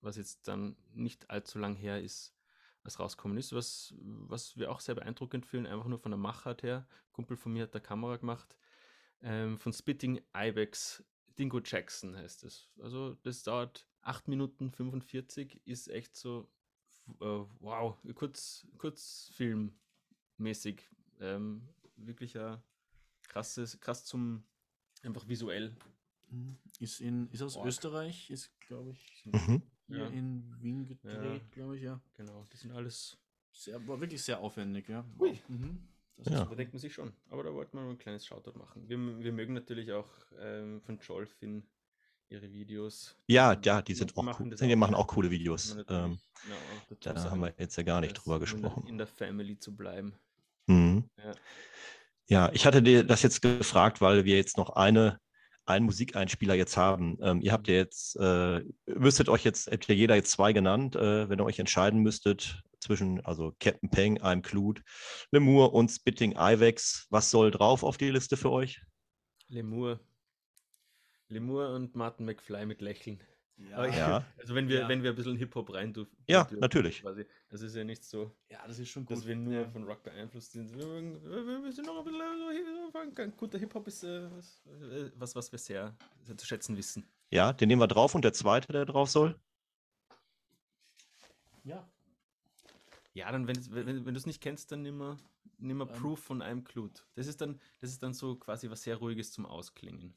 was jetzt dann nicht allzu lang her ist, was rauskommen ist, was, was wir auch sehr beeindruckend finden, einfach nur von der Machart her. Ein Kumpel von mir hat da Kamera gemacht. Ähm, von Spitting Ibex, Dingo Jackson heißt es. Also das dauert 8 Minuten 45, ist echt so, äh, wow, kurz, kurzfilmmäßig. Ähm, wirklich ein krasses, krass zum, einfach visuell. Mhm. Ist, in, ist aus Org. Österreich, ist glaube ich Mhm. hier Ja. in Wien gedreht, Ja. glaube ich, ja. Genau, die sind alles Sehr, war wirklich sehr aufwendig, ja. Ui. Mhm. Das Ja. Da denkt man sich schon. Aber da wollten wir mal ein kleines Shoutout machen. Wir, wir mögen natürlich auch ähm, von Jolfin ihre Videos. Ja, Ähm, ja, die sind auch machen cool. Die machen auch. coole Videos. man Ähm, ja, da sagen, haben wir jetzt ja gar nicht drüber gesprochen. In der Family zu bleiben. Mhm. Ja. Ja, ich hatte dir das jetzt gefragt, weil wir jetzt noch eine, einen Musikeinspieler jetzt haben. Ähm, ihr habt ja jetzt, äh, müsstet euch jetzt, hätte jeder jetzt zwei genannt, äh, wenn ihr euch entscheiden müsstet zwischen, also Captain Peng, I'm Clued, Lemur und Spitting Ivex. Was soll drauf auf die Liste für euch? Lemur. Lemur und Martin McFly mit Lächeln. Ja, Ja. Also wenn wir, Ja. wenn wir ein bisschen Hip-Hop rein dürfen. Ja, dürfen natürlich. Quasi. Das ist ja nicht so, ja, das ist schon gut. dass wir nur ja. von Rock beeinflusst sind. Wir, wir, wir sind noch ein bisschen ein guter Hip-Hop ist äh, was, äh, was, was wir sehr, sehr zu schätzen wissen. Ja, den nehmen wir drauf und der zweite, der drauf soll? ja. Ja, dann, wenn, wenn, wenn du es nicht kennst, dann nimm mal, nimm mal Ähm. Proof von einem Clute. Das ist, dann, das ist dann so quasi was sehr Ruhiges zum Ausklingen.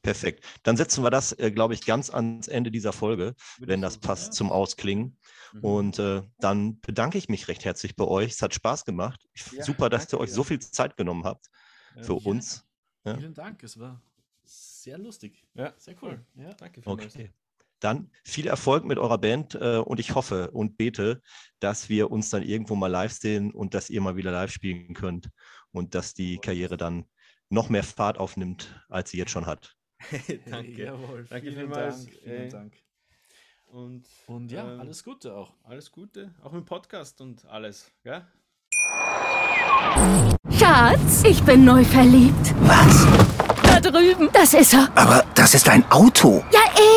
Perfekt. Dann setzen wir das, äh, glaube ich, ganz ans Ende dieser Folge, Würde wenn das so passt sagen. zum Ausklingen. Mhm. Und äh, dann bedanke ich mich recht herzlich bei euch. Es hat Spaß gemacht. Ich, Ja, super, dass ihr euch so viel Zeit genommen habt Ja. für Ja. uns. Ja. Vielen Dank, es war sehr lustig. Ja, Sehr cool. Ja. Danke vielmals. Okay. Dann viel Erfolg mit eurer Band äh, und ich hoffe und bete, dass wir uns dann irgendwo mal live sehen und dass ihr mal wieder live spielen könnt und dass die Karriere dann noch mehr Fahrt aufnimmt, als sie jetzt schon hat. Danke. Jawohl, Danke vielen vielmals, Dank. Vielen. Dank. Und, Und ja, ähm, alles Gute auch. alles Gute, auch im Podcast und alles. Gell? Schatz, ich bin neu verliebt. Was? Da drüben. Das ist er. Aber das ist ein Auto. Ja,